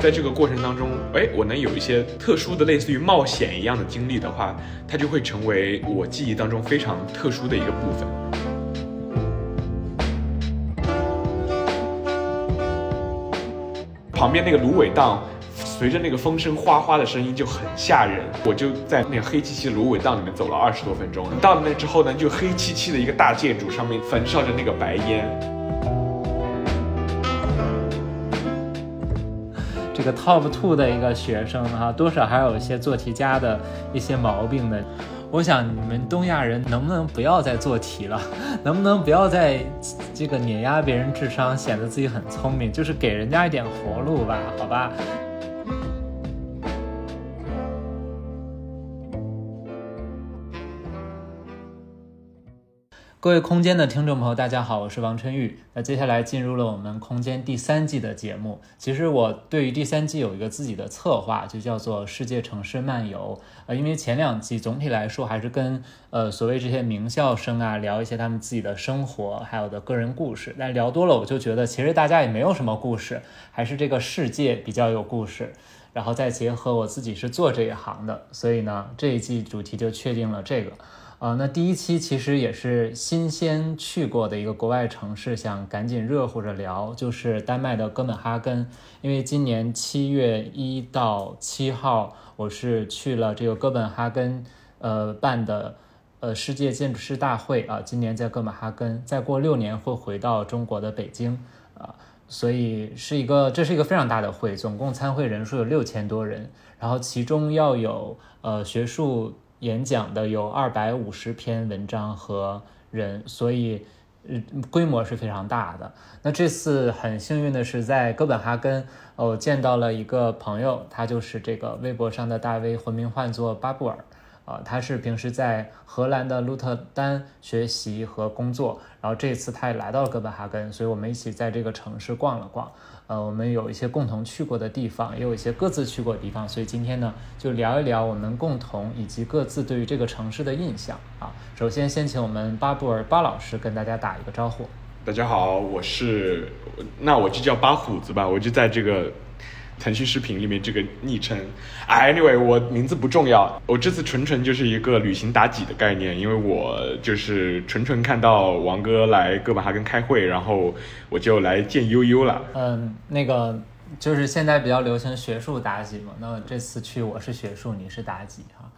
在这个过程当中，哎，我能有一些特殊的类似于冒险一样的经历的话，它就会成为我记忆当中非常特殊的一个部分。旁边那个芦苇荡，随着那个风声哗哗的声音就很吓人。我就在那个黑漆漆芦苇荡里面走了二十多分钟。到了那之后呢，就黑漆漆的一个大建筑上面焚烧着那个白烟。这个 top two 的一个学生哈，多少还有一些做题家的一些毛病的。我想你们东亚人能不能不要再做题了？能不能不要再这个碾压别人智商，显得自己很聪明？就是给人家一点活路吧，好吧？各位空间的听众朋友，大家好，我是王春玉。那接下来进入了我们空间第三季的节目。其实我对于第三季有一个自己的策划，就叫做世界城市漫游。呃，因为前两季总体来说还是跟呃所谓这些名校生啊聊一些他们自己的生活，还有的个人故事。但聊多了，我就觉得其实大家也没有什么故事，还是这个世界比较有故事。然后再结合我自己是做这一行的，所以呢，这一季主题就确定了这个。啊，那第一期其实也是新鲜去过的一个国外城市，想赶紧热乎着聊，就是丹麦的哥本哈根。因为今年七月一到七号，我是去了这个哥本哈根，呃办的，呃世界建筑师大会啊，今年在哥本哈根，再过六年会回到中国的北京啊，所以是一个这是一个非常大的会，总共参会人数有六千多人，然后其中要有呃学术。演讲的有二百五十篇文章和人，所以规模是非常大的。那这次很幸运的是，在哥本哈根，我见到了一个朋友，他就是这个微博上的大 V，魂名唤作巴布尔。啊，他是平时在荷兰的鹿特丹学习和工作，然后这次他也来到了哥本哈根，所以我们一起在这个城市逛了逛。呃，我们有一些共同去过的地方，也有一些各自去过的地方，所以今天呢，就聊一聊我们共同以及各自对于这个城市的印象啊。首先，先请我们巴布尔巴老师跟大家打一个招呼。大家好，我是，那我就叫巴虎子吧，我就在这个。腾讯视频里面这个昵称，Anyway，我名字不重要，我这次纯纯就是一个旅行妲己的概念，因为我就是纯纯看到王哥来哥本哈根开会，然后我就来见悠悠了。嗯，那个就是现在比较流行学术妲己嘛，那这次去我是学术，你是妲己哈。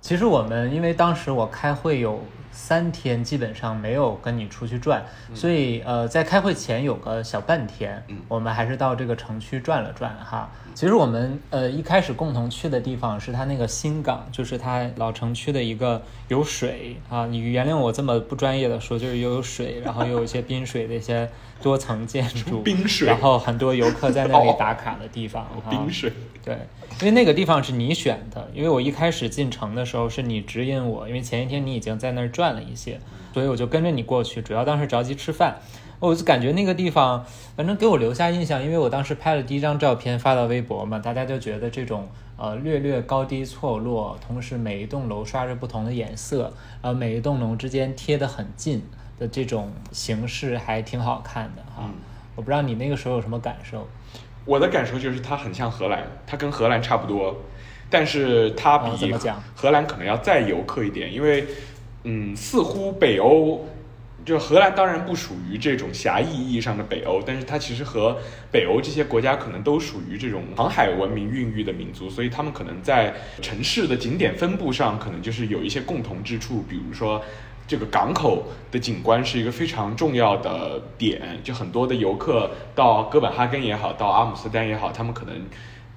其实我们因为当时我开会有三天，基本上没有跟你出去转，所以呃，在开会前有个小半天，我们还是到这个城区转了转哈。其实我们呃一开始共同去的地方是它那个新港，就是它老城区的一个有水啊。你原谅我这么不专业的说，就是又有水，然后又有一些滨水的一些多层建筑，冰水，然后很多游客在那里打卡的地方。冰水，对，因为那个地方是你选的，因为我一开始进城的时候是你指引我，因为前一天你已经在那儿转了一些，所以我就跟着你过去，主要当时着急吃饭。我就感觉那个地方，反正给我留下印象，因为我当时拍了第一张照片发到微博嘛，大家就觉得这种呃略略高低错落，同时每一栋楼刷着不同的颜色，呃每一栋楼之间贴得很近的这种形式还挺好看的哈。我不知道你那个时候有什么感受？我的感受就是它很像荷兰，它跟荷兰差不多，但是它比荷兰可能要再游客一点，因为嗯似乎北欧。就荷兰当然不属于这种狭义意义上的北欧，但是它其实和北欧这些国家可能都属于这种航海文明孕育的民族，所以他们可能在城市的景点分布上可能就是有一些共同之处，比如说这个港口的景观是一个非常重要的点，就很多的游客到哥本哈根也好，到阿姆斯特丹也好，他们可能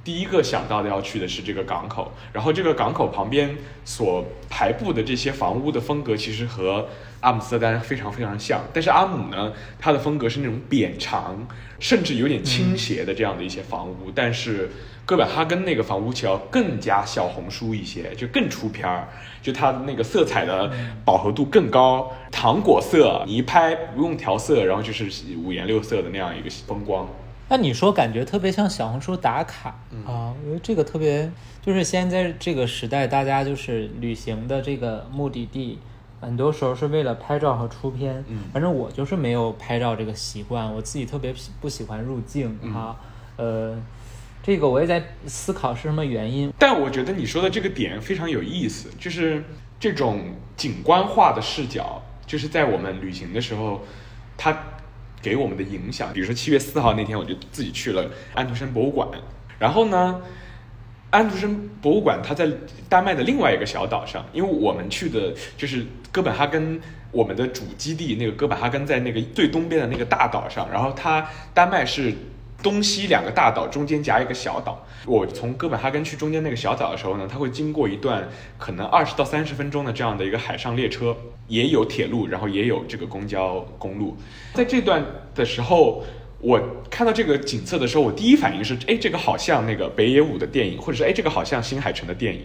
第一个想到的要去的是这个港口，然后这个港口旁边所排布的这些房屋的风格其实和。阿姆斯特丹非常非常像，但是阿姆呢，它的风格是那种扁长，甚至有点倾斜的这样的一些房屋。但是哥本哈根那个房屋桥更加小红书一些，就更出片儿，就它的那个色彩的饱和度更高，糖果色，你一拍不用调色，然后就是五颜六色的那样一个风光。那你说感觉特别像小红书打卡啊？我觉得这个特别，就是现在这个时代，大家就是旅行的这个目的地。很多时候是为了拍照和出片，反正我就是没有拍照这个习惯，我自己特别不喜欢入镜哈，呃，这个我也在思考是什么原因。但我觉得你说的这个点非常有意思，就是这种景观化的视角，就是在我们旅行的时候，它给我们的影响。比如说七月四号那天，我就自己去了安徒生博物馆，然后呢。安徒生博物馆，它在丹麦的另外一个小岛上，因为我们去的就是哥本哈根，我们的主基地那个哥本哈根在那个最东边的那个大岛上，然后它丹麦是东西两个大岛中间夹一个小岛。我从哥本哈根去中间那个小岛的时候呢，它会经过一段可能二十到三十分钟的这样的一个海上列车，也有铁路，然后也有这个公交公路，在这段的时候。我看到这个景色的时候，我第一反应是，哎，这个好像那个北野武的电影，或者是哎，这个好像新海诚的电影，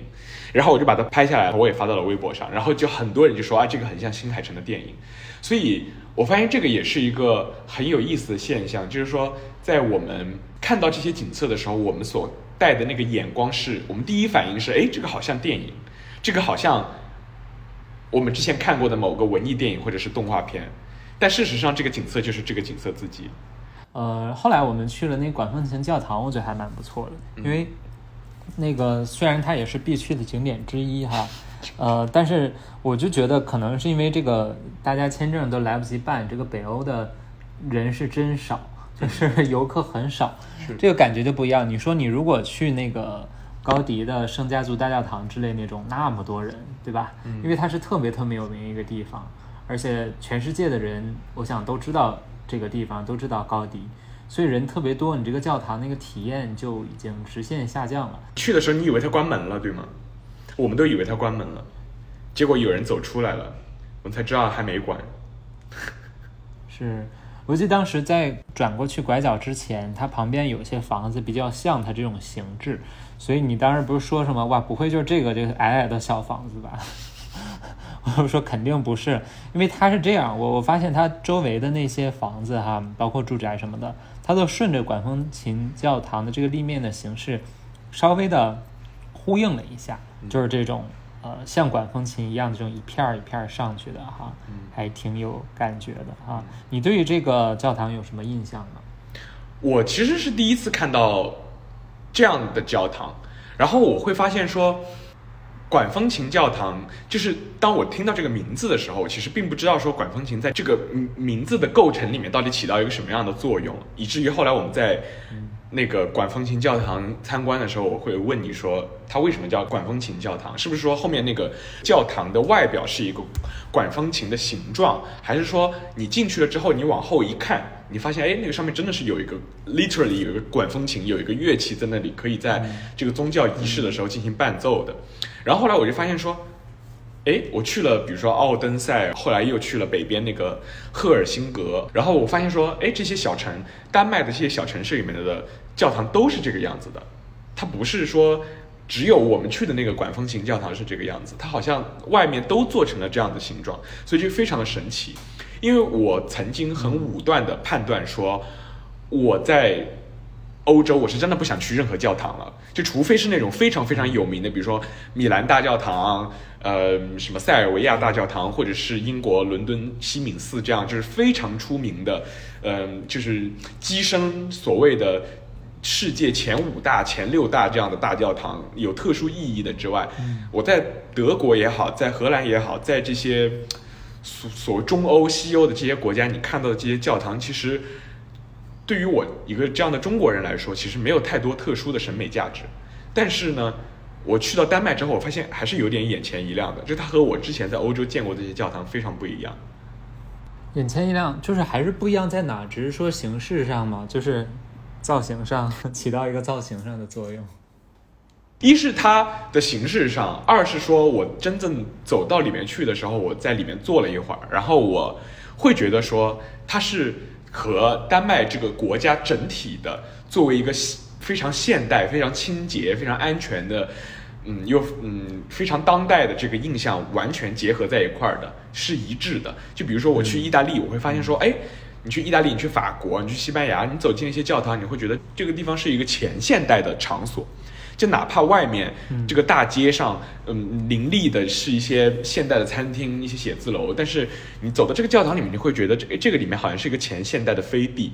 然后我就把它拍下来，我也发到了微博上，然后就很多人就说啊，这个很像新海诚的电影，所以我发现这个也是一个很有意思的现象，就是说在我们看到这些景色的时候，我们所带的那个眼光是我们第一反应是，哎，这个好像电影，这个好像我们之前看过的某个文艺电影或者是动画片，但事实上这个景色就是这个景色自己。呃，后来我们去了那管风琴教堂，我觉得还蛮不错的，因为那个虽然它也是必去的景点之一哈，呃，但是我就觉得可能是因为这个大家签证都来不及办，这个北欧的人是真少，就是游客很少，这个感觉就不一样。你说你如果去那个高迪的圣家族大教堂之类那种，那么多人，对吧？因为它是特别特别有名一个地方，而且全世界的人，我想都知道。这个地方都知道高迪，所以人特别多，你这个教堂那个体验就已经直线下降了。去的时候你以为它关门了，对吗？我们都以为它关门了，结果有人走出来了，我们才知道还没关。是，我记得当时在转过去拐角之前，它旁边有些房子比较像它这种形制，所以你当时不是说什么哇，不会就是这个这个矮矮的小房子吧？我 说肯定不是，因为它是这样，我我发现它周围的那些房子哈，包括住宅什么的，它都顺着管风琴教堂的这个立面的形式，稍微的呼应了一下，就是这种呃像管风琴一样的这种一片儿一片儿上去的哈，还挺有感觉的哈。你对于这个教堂有什么印象呢？我其实是第一次看到这样的教堂，然后我会发现说。管风琴教堂，就是当我听到这个名字的时候，其实并不知道说管风琴在这个名字的构成里面到底起到一个什么样的作用，以至于后来我们在那个管风琴教堂参观的时候，我会问你说，它为什么叫管风琴教堂？是不是说后面那个教堂的外表是一个管风琴的形状，还是说你进去了之后，你往后一看，你发现哎，那个上面真的是有一个 literally 有一个管风琴，有一个乐器在那里，可以在这个宗教仪式的时候进行伴奏的。然后后来我就发现说，哎，我去了，比如说奥登塞，后来又去了北边那个赫尔辛格，然后我发现说，哎，这些小城，丹麦的这些小城市里面的教堂都是这个样子的，它不是说只有我们去的那个管风琴教堂是这个样子，它好像外面都做成了这样的形状，所以就非常的神奇。因为我曾经很武断的判断说，我在。欧洲，我是真的不想去任何教堂了，就除非是那种非常非常有名的，比如说米兰大教堂，呃，什么塞尔维亚大教堂，或者是英国伦敦西敏寺这样，就是非常出名的，嗯，就是跻身所谓的世界前五大、前六大这样的大教堂，有特殊意义的之外，我在德国也好，在荷兰也好，在这些所所谓中欧、西欧的这些国家，你看到的这些教堂，其实。对于我一个这样的中国人来说，其实没有太多特殊的审美价值。但是呢，我去到丹麦之后，我发现还是有点眼前一亮的，就它和我之前在欧洲见过这些教堂非常不一样。眼前一亮，就是还是不一样在哪？只是说形式上嘛，就是造型上 起到一个造型上的作用。一是它的形式上，二是说我真正走到里面去的时候，我在里面坐了一会儿，然后我会觉得说它是。和丹麦这个国家整体的作为一个非常现代、非常清洁、非常安全的，嗯，又嗯非常当代的这个印象完全结合在一块儿的，是一致的。就比如说我去意大利，我会发现说，哎，你去意大利，你去法国，你去西班牙，你走进一些教堂，你会觉得这个地方是一个前现代的场所。就哪怕外面这个大街上，嗯，林立的是一些现代的餐厅、一些写字楼，但是你走到这个教堂里面，你会觉得这这个里面好像是一个前现代的飞地。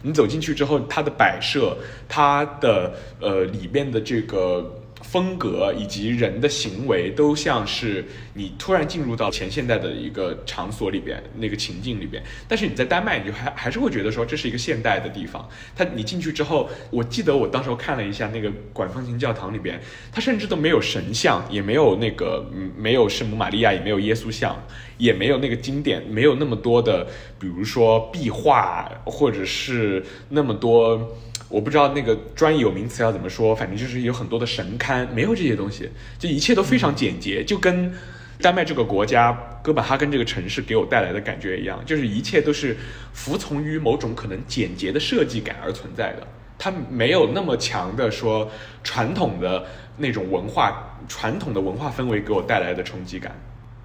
你走进去之后，它的摆设，它的呃里面的这个。风格以及人的行为都像是你突然进入到前现代的一个场所里边，那个情境里边。但是你在丹麦，你就还还是会觉得说这是一个现代的地方。它你进去之后，我记得我当时候看了一下那个管风琴教堂里边，它甚至都没有神像，也没有那个嗯没有圣母玛利亚，也没有耶稣像，也没有那个经典，没有那么多的，比如说壁画，或者是那么多。我不知道那个专有名词要怎么说，反正就是有很多的神龛，没有这些东西，就一切都非常简洁，就跟丹麦这个国家、哥本哈根这个城市给我带来的感觉一样，就是一切都是服从于某种可能简洁的设计感而存在的，它没有那么强的说传统的那种文化、传统的文化氛围给我带来的冲击感。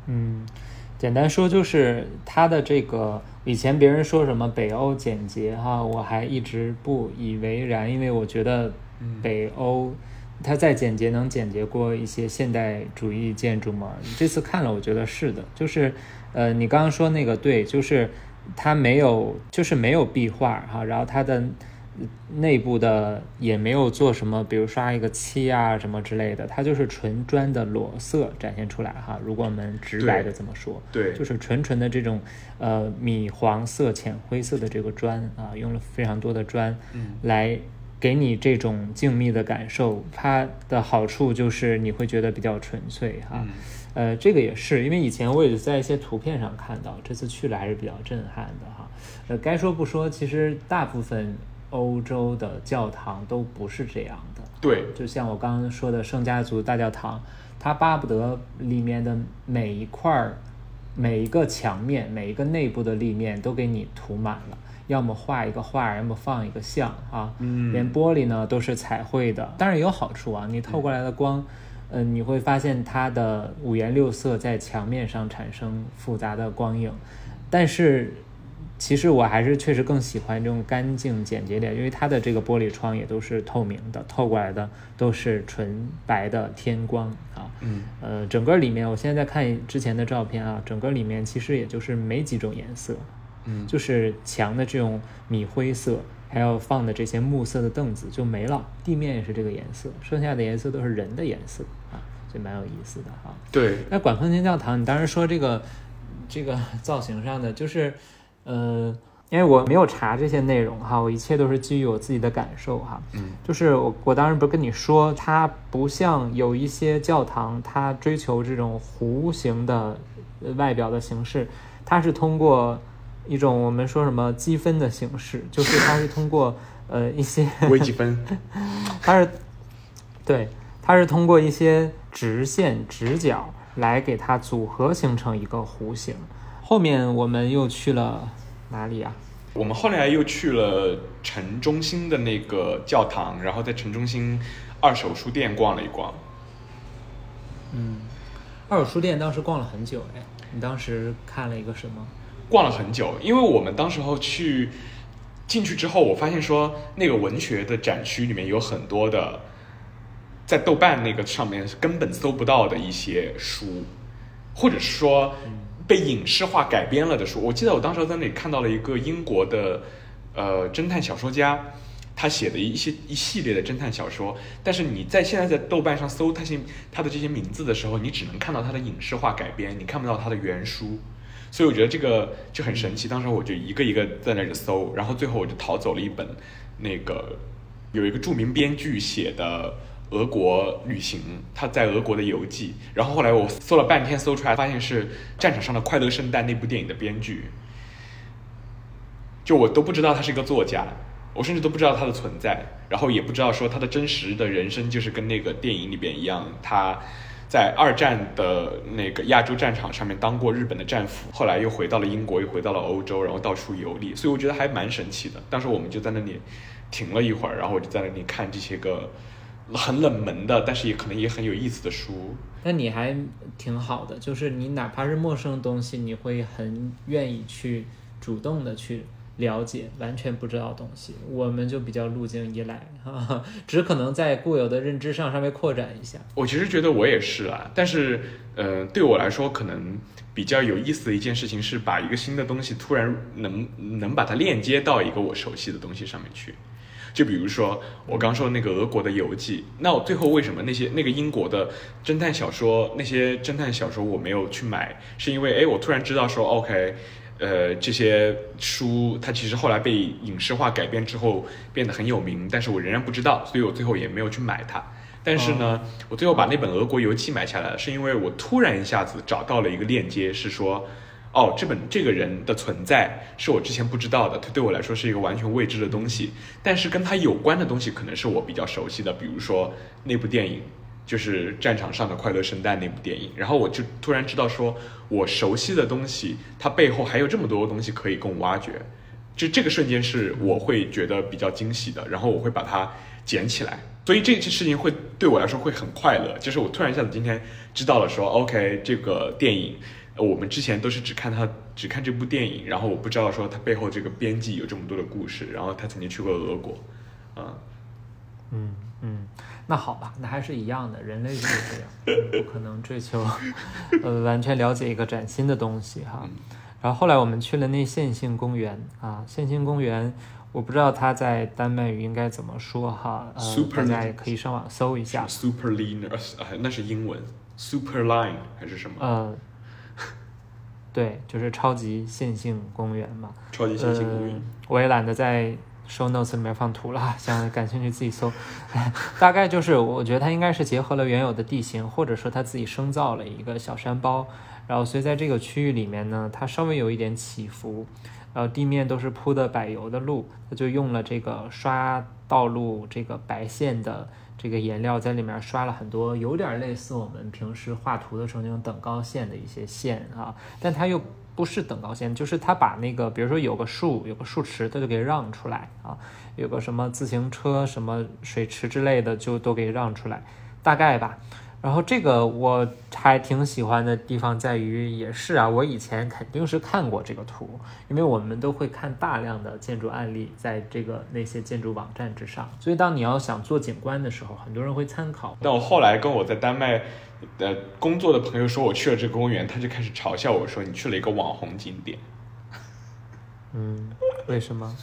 嗯，简单说就是它的这个。以前别人说什么北欧简洁哈，我还一直不以为然，因为我觉得北欧它再简洁能简洁过一些现代主义建筑吗？这次看了，我觉得是的，就是呃，你刚刚说那个对，就是它没有，就是没有壁画哈，然后它的。内部的也没有做什么，比如刷一个漆啊什么之类的，它就是纯砖的裸色展现出来哈。如果我们直白的这么说，对，就是纯纯的这种呃米黄色、浅灰色的这个砖啊，用了非常多的砖，来给你这种静谧的感受。它的好处就是你会觉得比较纯粹哈。呃，这个也是，因为以前我也在一些图片上看到，这次去了还是比较震撼的哈。呃，该说不说，其实大部分。欧洲的教堂都不是这样的，对，就像我刚刚说的圣家族大教堂，它巴不得里面的每一块儿、每一个墙面、每一个内部的立面都给你涂满了，要么画一个画，要么放一个像啊，嗯，连玻璃呢都是彩绘的，当然也有好处啊，你透过来的光，嗯，你会发现它的五颜六色在墙面上产生复杂的光影，但是。其实我还是确实更喜欢这种干净简洁点，因为它的这个玻璃窗也都是透明的，透过来的都是纯白的天光啊。嗯，呃，整个里面我现在在看之前的照片啊，整个里面其实也就是没几种颜色，嗯，就是墙的这种米灰色，还有放的这些木色的凳子就没了，地面也是这个颜色，剩下的颜色都是人的颜色啊，就蛮有意思的哈。对，那管风琴教堂，你当时说这个这个造型上的就是。呃，因为我没有查这些内容哈，我一切都是基于我自己的感受哈。嗯，就是我我当时不是跟你说，它不像有一些教堂，它追求这种弧形的外表的形式，它是通过一种我们说什么积分的形式，就是它是通过呃一些微积分，它是对，它是通过一些直线直角来给它组合形成一个弧形。后面我们又去了。哪里啊？我们后来又去了城中心的那个教堂，然后在城中心二手书店逛了一逛。嗯，二手书店当时逛了很久哎，你当时看了一个什么？逛了很久，因为我们当时候去进去之后，我发现说那个文学的展区里面有很多的，在豆瓣那个上面根本搜不到的一些书，或者是说。被影视化改编了的书，我记得我当时在那里看到了一个英国的呃侦探小说家，他写的一些一系列的侦探小说，但是你在现在在豆瓣上搜他些他的这些名字的时候，你只能看到他的影视化改编，你看不到他的原书，所以我觉得这个就很神奇。当时我就一个一个在那里搜，然后最后我就淘走了一本那个有一个著名编剧写的。俄国旅行，他在俄国的游记。然后后来我搜了半天，搜出来发现是《战场上的快乐圣诞》那部电影的编剧。就我都不知道他是一个作家，我甚至都不知道他的存在，然后也不知道说他的真实的人生就是跟那个电影里边一样，他在二战的那个亚洲战场上面当过日本的战俘，后来又回到了英国，又回到了欧洲，然后到处游历。所以我觉得还蛮神奇的。当时我们就在那里停了一会儿，然后我就在那里看这些个。很冷门的，但是也可能也很有意思的书。那你还挺好的，就是你哪怕是陌生的东西，你会很愿意去主动的去了解，完全不知道东西，我们就比较路径依赖，只可能在固有的认知上稍微扩展一下。我其实觉得我也是啊，但是，呃，对我来说可能比较有意思的一件事情是，把一个新的东西突然能能把它链接到一个我熟悉的东西上面去。就比如说我刚说那个俄国的游记，那我最后为什么那些那个英国的侦探小说那些侦探小说我没有去买，是因为哎，我突然知道说 OK。呃，这些书它其实后来被影视化改编之后变得很有名，但是我仍然不知道，所以我最后也没有去买它。但是呢，我最后把那本《俄国游记》买下来了，是因为我突然一下子找到了一个链接，是说，哦，这本这个人的存在是我之前不知道的，他对我来说是一个完全未知的东西，但是跟他有关的东西可能是我比较熟悉的，比如说那部电影。就是战场上的快乐圣诞那部电影，然后我就突然知道，说我熟悉的东西，它背后还有这么多东西可以供挖掘，就这个瞬间是我会觉得比较惊喜的，然后我会把它捡起来，所以这件事情会对我来说会很快乐，就是我突然一下子今天知道了，说 OK 这个电影，我们之前都是只看他只看这部电影，然后我不知道说他背后这个编辑有这么多的故事，然后他曾经去过俄国，啊，嗯嗯。那好吧，那还是一样的，人类就是这样，不可能追求，呃，完全了解一个崭新的东西哈。然后后来我们去了那线性公园啊，线性公园，我不知道它在丹麦语应该怎么说哈，呃，大家也可以上网搜一下。Super Line，那是英文，Super Line 还是什么？呃，对，就是超级线性公园嘛。超级线性公园。我也懒得在。show notes 里面放图了，想感兴趣自己搜。大概就是，我觉得它应该是结合了原有的地形，或者说它自己生造了一个小山包。然后，所以在这个区域里面呢，它稍微有一点起伏。然后地面都是铺的柏油的路，它就用了这个刷道路这个白线的这个颜料在里面刷了很多，有点类似我们平时画图的时候那种等高线的一些线啊，但它又。不是等高线，就是它把那个，比如说有个树，有个树池，它就给让出来啊，有个什么自行车、什么水池之类的，就都给让出来，大概吧。然后这个我还挺喜欢的地方在于，也是啊，我以前肯定是看过这个图，因为我们都会看大量的建筑案例，在这个那些建筑网站之上，所以当你要想做景观的时候，很多人会参考。但我后来跟我在丹麦。呃，工作的朋友说我去了这个公园，他就开始嘲笑我说你去了一个网红景点。嗯，为什么？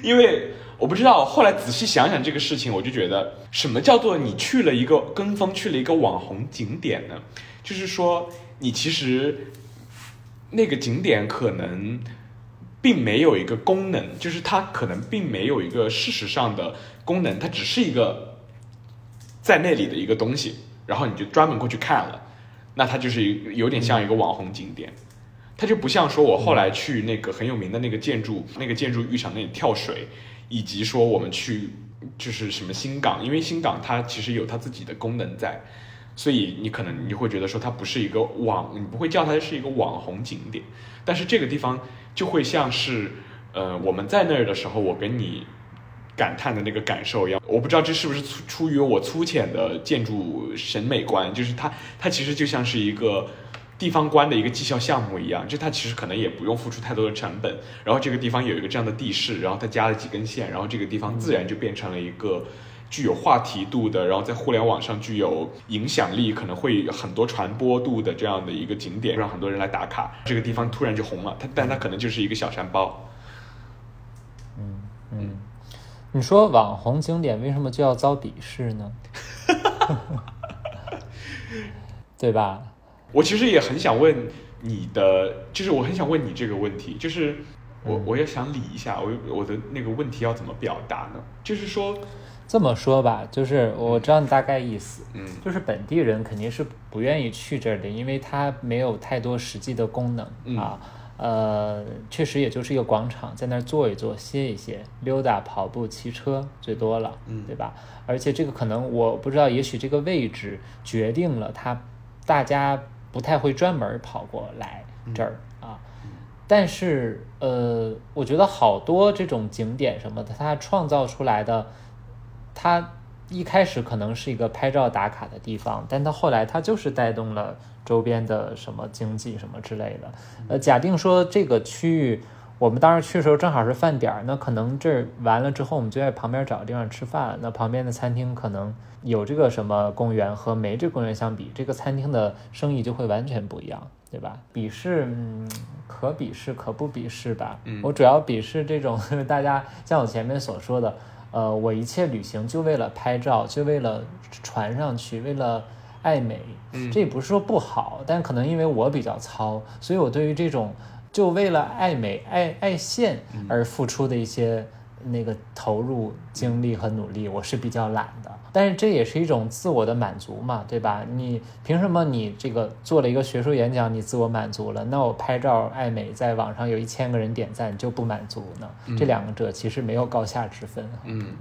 因为我不知道。后来仔细想想这个事情，我就觉得什么叫做你去了一个跟风去了一个网红景点呢？就是说你其实那个景点可能并没有一个功能，就是它可能并没有一个事实上的功能，它只是一个在那里的一个东西。然后你就专门过去看了，那它就是有点像一个网红景点，它就不像说我后来去那个很有名的那个建筑，那个建筑浴场那里跳水，以及说我们去就是什么新港，因为新港它其实有它自己的功能在，所以你可能你会觉得说它不是一个网，你不会叫它是一个网红景点，但是这个地方就会像是呃我们在那儿的时候，我跟你。感叹的那个感受一样，我不知道这是不是出出于我粗浅的建筑审美观，就是它它其实就像是一个地方官的一个绩效项目一样，就它其实可能也不用付出太多的成本，然后这个地方有一个这样的地势，然后它加了几根线，然后这个地方自然就变成了一个具有话题度的，然后在互联网上具有影响力，可能会很多传播度的这样的一个景点，让很多人来打卡，这个地方突然就红了，它但它可能就是一个小山包。嗯嗯。你说网红景点为什么就要遭鄙视呢？对吧？我其实也很想问你的，就是我很想问你这个问题，就是我我也想理一下，我我的那个问题要怎么表达呢？就是说，这么说吧，就是我知道你大概意思，嗯，就是本地人肯定是不愿意去这儿的，因为它没有太多实际的功能啊。呃，确实也就是一个广场，在那儿坐一坐、歇一歇、溜达、跑步、骑车最多了，嗯，对吧？而且这个可能我不知道，也许这个位置决定了它，大家不太会专门跑过来这儿啊。但是呃，我觉得好多这种景点什么的，它创造出来的，它一开始可能是一个拍照打卡的地方，但它后来它就是带动了。周边的什么经济什么之类的，呃，假定说这个区域，我们当时去的时候正好是饭点儿，那可能这儿完了之后，我们就在旁边找个地方吃饭。那旁边的餐厅可能有这个什么公园和没这公园相比，这个餐厅的生意就会完全不一样，对吧？鄙视，嗯，可鄙视可不鄙视吧。嗯我主要鄙视这种 大家像我前面所说的，呃，我一切旅行就为了拍照，就为了传上去，为了爱美。这也不是说不好，但可能因为我比较糙，所以我对于这种。就为了爱美、爱爱现而付出的一些那个投入精力和努力，我是比较懒的。但是这也是一种自我的满足嘛，对吧？你凭什么你这个做了一个学术演讲，你自我满足了？那我拍照爱美，在网上有一千个人点赞就不满足呢？这两者其实没有高下之分。嗯，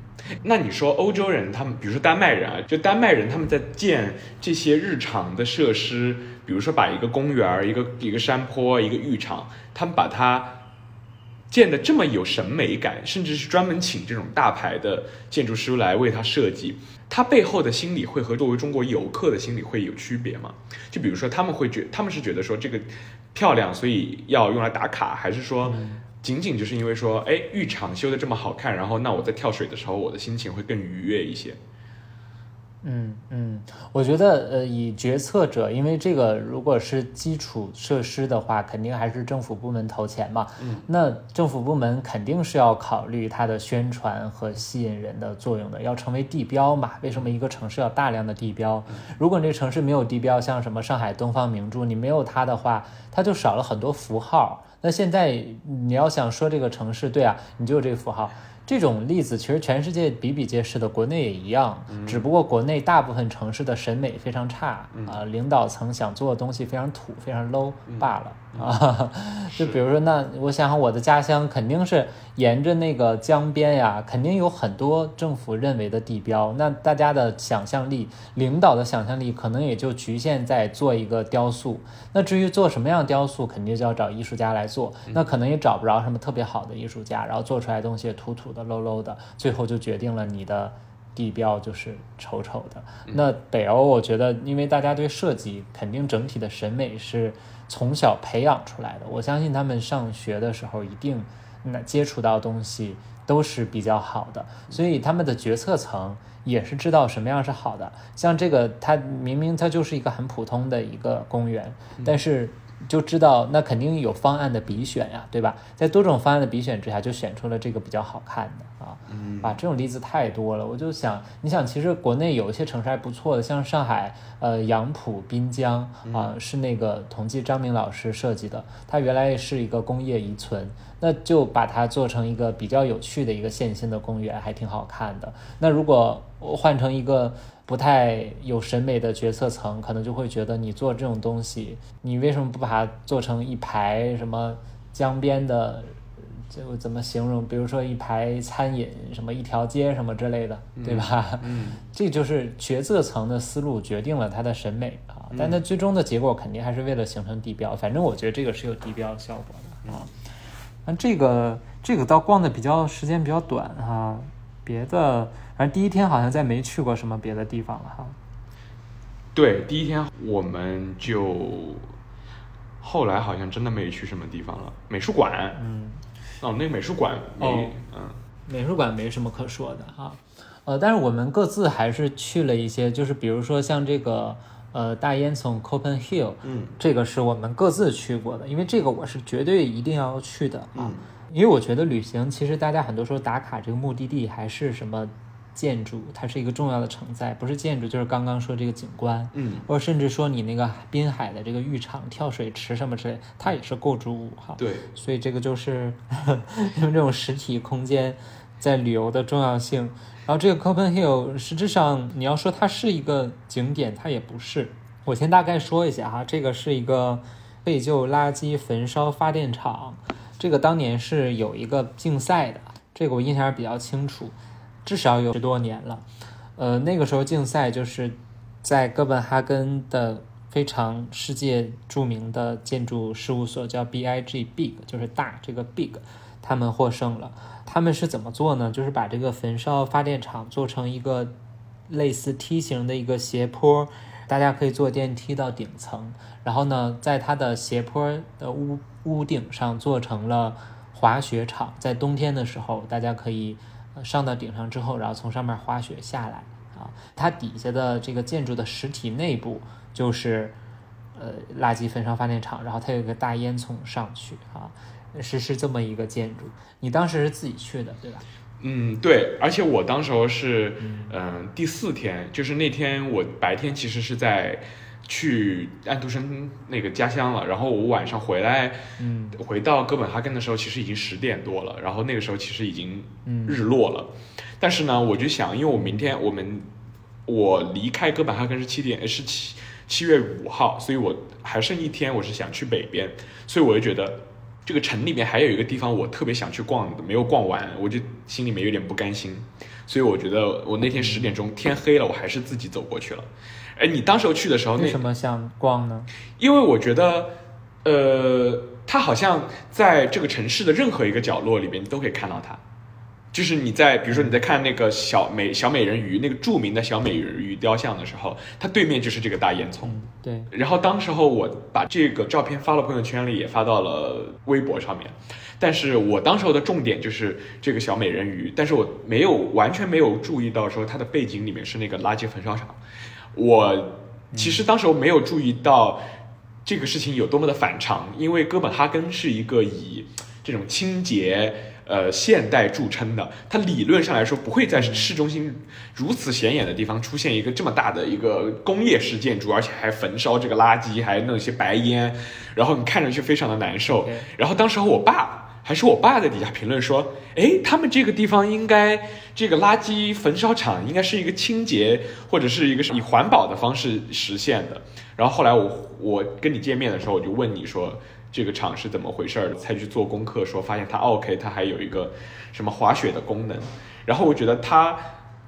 那你说欧洲人他们，比如说丹麦人啊，就丹麦人他们在建这些日常的设施，比如说把一个公园、一个一个山坡、一个浴场，他们把它。建的这么有审美感，甚至是专门请这种大牌的建筑师来为他设计，他背后的心理会和作为中国游客的心理会有区别吗？就比如说他们会觉他们是觉得说这个漂亮，所以要用来打卡，还是说仅仅就是因为说，哎，浴场修的这么好看，然后那我在跳水的时候，我的心情会更愉悦一些。嗯嗯，我觉得呃，以决策者，因为这个如果是基础设施的话，肯定还是政府部门投钱嘛。嗯，那政府部门肯定是要考虑它的宣传和吸引人的作用的，要成为地标嘛。为什么一个城市要大量的地标？如果这个城市没有地标，像什么上海东方明珠，你没有它的话，它就少了很多符号。那现在你要想说这个城市，对啊，你就有这个符号。这种例子其实全世界比比皆是的，国内也一样，只不过国内大部分城市的审美非常差啊，领导层想做的东西非常土、非常 low 罢了。啊，就比如说，那我想想，我的家乡肯定是沿着那个江边呀，肯定有很多政府认为的地标。那大家的想象力，领导的想象力，可能也就局限在做一个雕塑。那至于做什么样雕塑，肯定就要找艺术家来做。那可能也找不着什么特别好的艺术家，然后做出来东西土土的、low low 的，最后就决定了你的地标就是丑丑的。那北欧，我觉得，因为大家对设计肯定整体的审美是。从小培养出来的，我相信他们上学的时候一定那接触到东西都是比较好的，所以他们的决策层也是知道什么样是好的。像这个，它明明它就是一个很普通的一个公园，但是就知道那肯定有方案的比选呀，对吧？在多种方案的比选之下，就选出了这个比较好看的啊。啊，这种例子太多了，我就想，你想，其实国内有一些城市还不错的，像上海，呃，杨浦滨江啊，是那个同济张明老师设计的，它原来是一个工业遗存，那就把它做成一个比较有趣的一个线性的公园，还挺好看的。那如果换成一个不太有审美的决策层，可能就会觉得你做这种东西，你为什么不把它做成一排什么江边的？就怎么形容？比如说一排餐饮，什么一条街什么之类的，对吧？嗯，这就是决策层的思路决定了它的审美啊。但它最终的结果肯定还是为了形成地标。反正我觉得这个是有地标效果的啊。那这个这个倒逛的比较时间比较短哈。别的，反正第一天好像再没去过什么别的地方了哈。对，第一天我们就后来好像真的没去什么地方了。美术馆，嗯。哦，那美术馆没，嗯，美术馆没什么可说的哈，呃，但是我们各自还是去了一些，就是比如说像这个，呃，大烟囱 Copenhagen，嗯，这个是我们各自去过的，因为这个我是绝对一定要去的啊，因为我觉得旅行其实大家很多时候打卡这个目的地还是什么。建筑它是一个重要的承载，不是建筑就是刚刚说这个景观，嗯，或者甚至说你那个滨海的这个浴场、跳水池什么之类，它也是构筑物哈。对，所以这个就是 因为这种实体空间在旅游的重要性。然后这个 Copenhagen 实质上你要说它是一个景点，它也不是。我先大概说一下哈，这个是一个废旧垃圾焚烧发电厂，这个当年是有一个竞赛的，这个我印象比较清楚。至少有十多年了，呃，那个时候竞赛就是在哥本哈根的非常世界著名的建筑事务所叫 BIG Big，就是大这个 Big，他们获胜了。他们是怎么做呢？就是把这个焚烧发电厂做成一个类似梯形的一个斜坡，大家可以坐电梯到顶层，然后呢，在它的斜坡的屋屋顶上做成了。滑雪场，在冬天的时候，大家可以上到顶上之后，然后从上面滑雪下来啊。它底下的这个建筑的实体内部就是呃垃圾焚烧发电厂，然后它有一个大烟囱上去啊，是是这么一个建筑。你当时是自己去的对吧？嗯，对，而且我当时候是嗯第四天，就是那天我白天其实是在。去安徒生那个家乡了，然后我晚上回来，嗯，回到哥本哈根的时候，其实已经十点多了，然后那个时候其实已经日落了，但是呢，我就想，因为我明天我们我离开哥本哈根是七点，是七七月五号，所以我还剩一天，我是想去北边，所以我就觉得这个城里面还有一个地方我特别想去逛的，没有逛完，我就心里面有点不甘心，所以我觉得我那天十点钟天黑了，我还是自己走过去了。哎，你当时候去的时候，为什么想逛呢？因为我觉得，呃，它好像在这个城市的任何一个角落里边，你都可以看到它。就是你在，比如说你在看那个小美小美人鱼那个著名的小美人鱼雕像的时候，它对面就是这个大烟囱。对。然后当时候我把这个照片发到朋友圈里，也发到了微博上面。但是我当时候的重点就是这个小美人鱼，但是我没有完全没有注意到说它的背景里面是那个垃圾焚烧厂。我其实当时我没有注意到这个事情有多么的反常，因为哥本哈根是一个以这种清洁、呃现代著称的，它理论上来说不会在市中心如此显眼的地方出现一个这么大的一个工业式建筑，而且还焚烧这个垃圾，还弄一些白烟，然后你看上去非常的难受。然后当时候我爸。还是我爸在底下评论说：“哎，他们这个地方应该这个垃圾焚烧厂应该是一个清洁或者是一个以环保的方式实现的。”然后后来我我跟你见面的时候，我就问你说这个厂是怎么回事儿，才去做功课，说发现它 OK，它还有一个什么滑雪的功能。然后我觉得它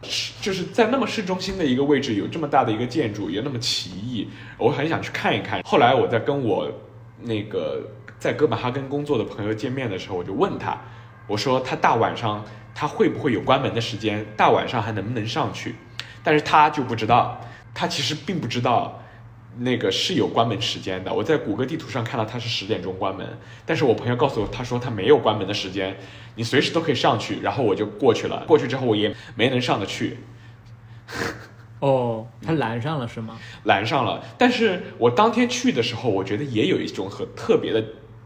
是就是在那么市中心的一个位置，有这么大的一个建筑，也那么奇异，我很想去看一看。后来我在跟我那个。在哥本哈根工作的朋友见面的时候，我就问他，我说他大晚上他会不会有关门的时间？大晚上还能不能上去？但是他就不知道，他其实并不知道那个是有关门时间的。我在谷歌地图上看到他是十点钟关门，但是我朋友告诉我，他说他没有关门的时间，你随时都可以上去。然后我就过去了，过去之后我也没能上得去。哦，他拦上了是吗？拦上了，但是我当天去的时候，我觉得也有一种很特别的。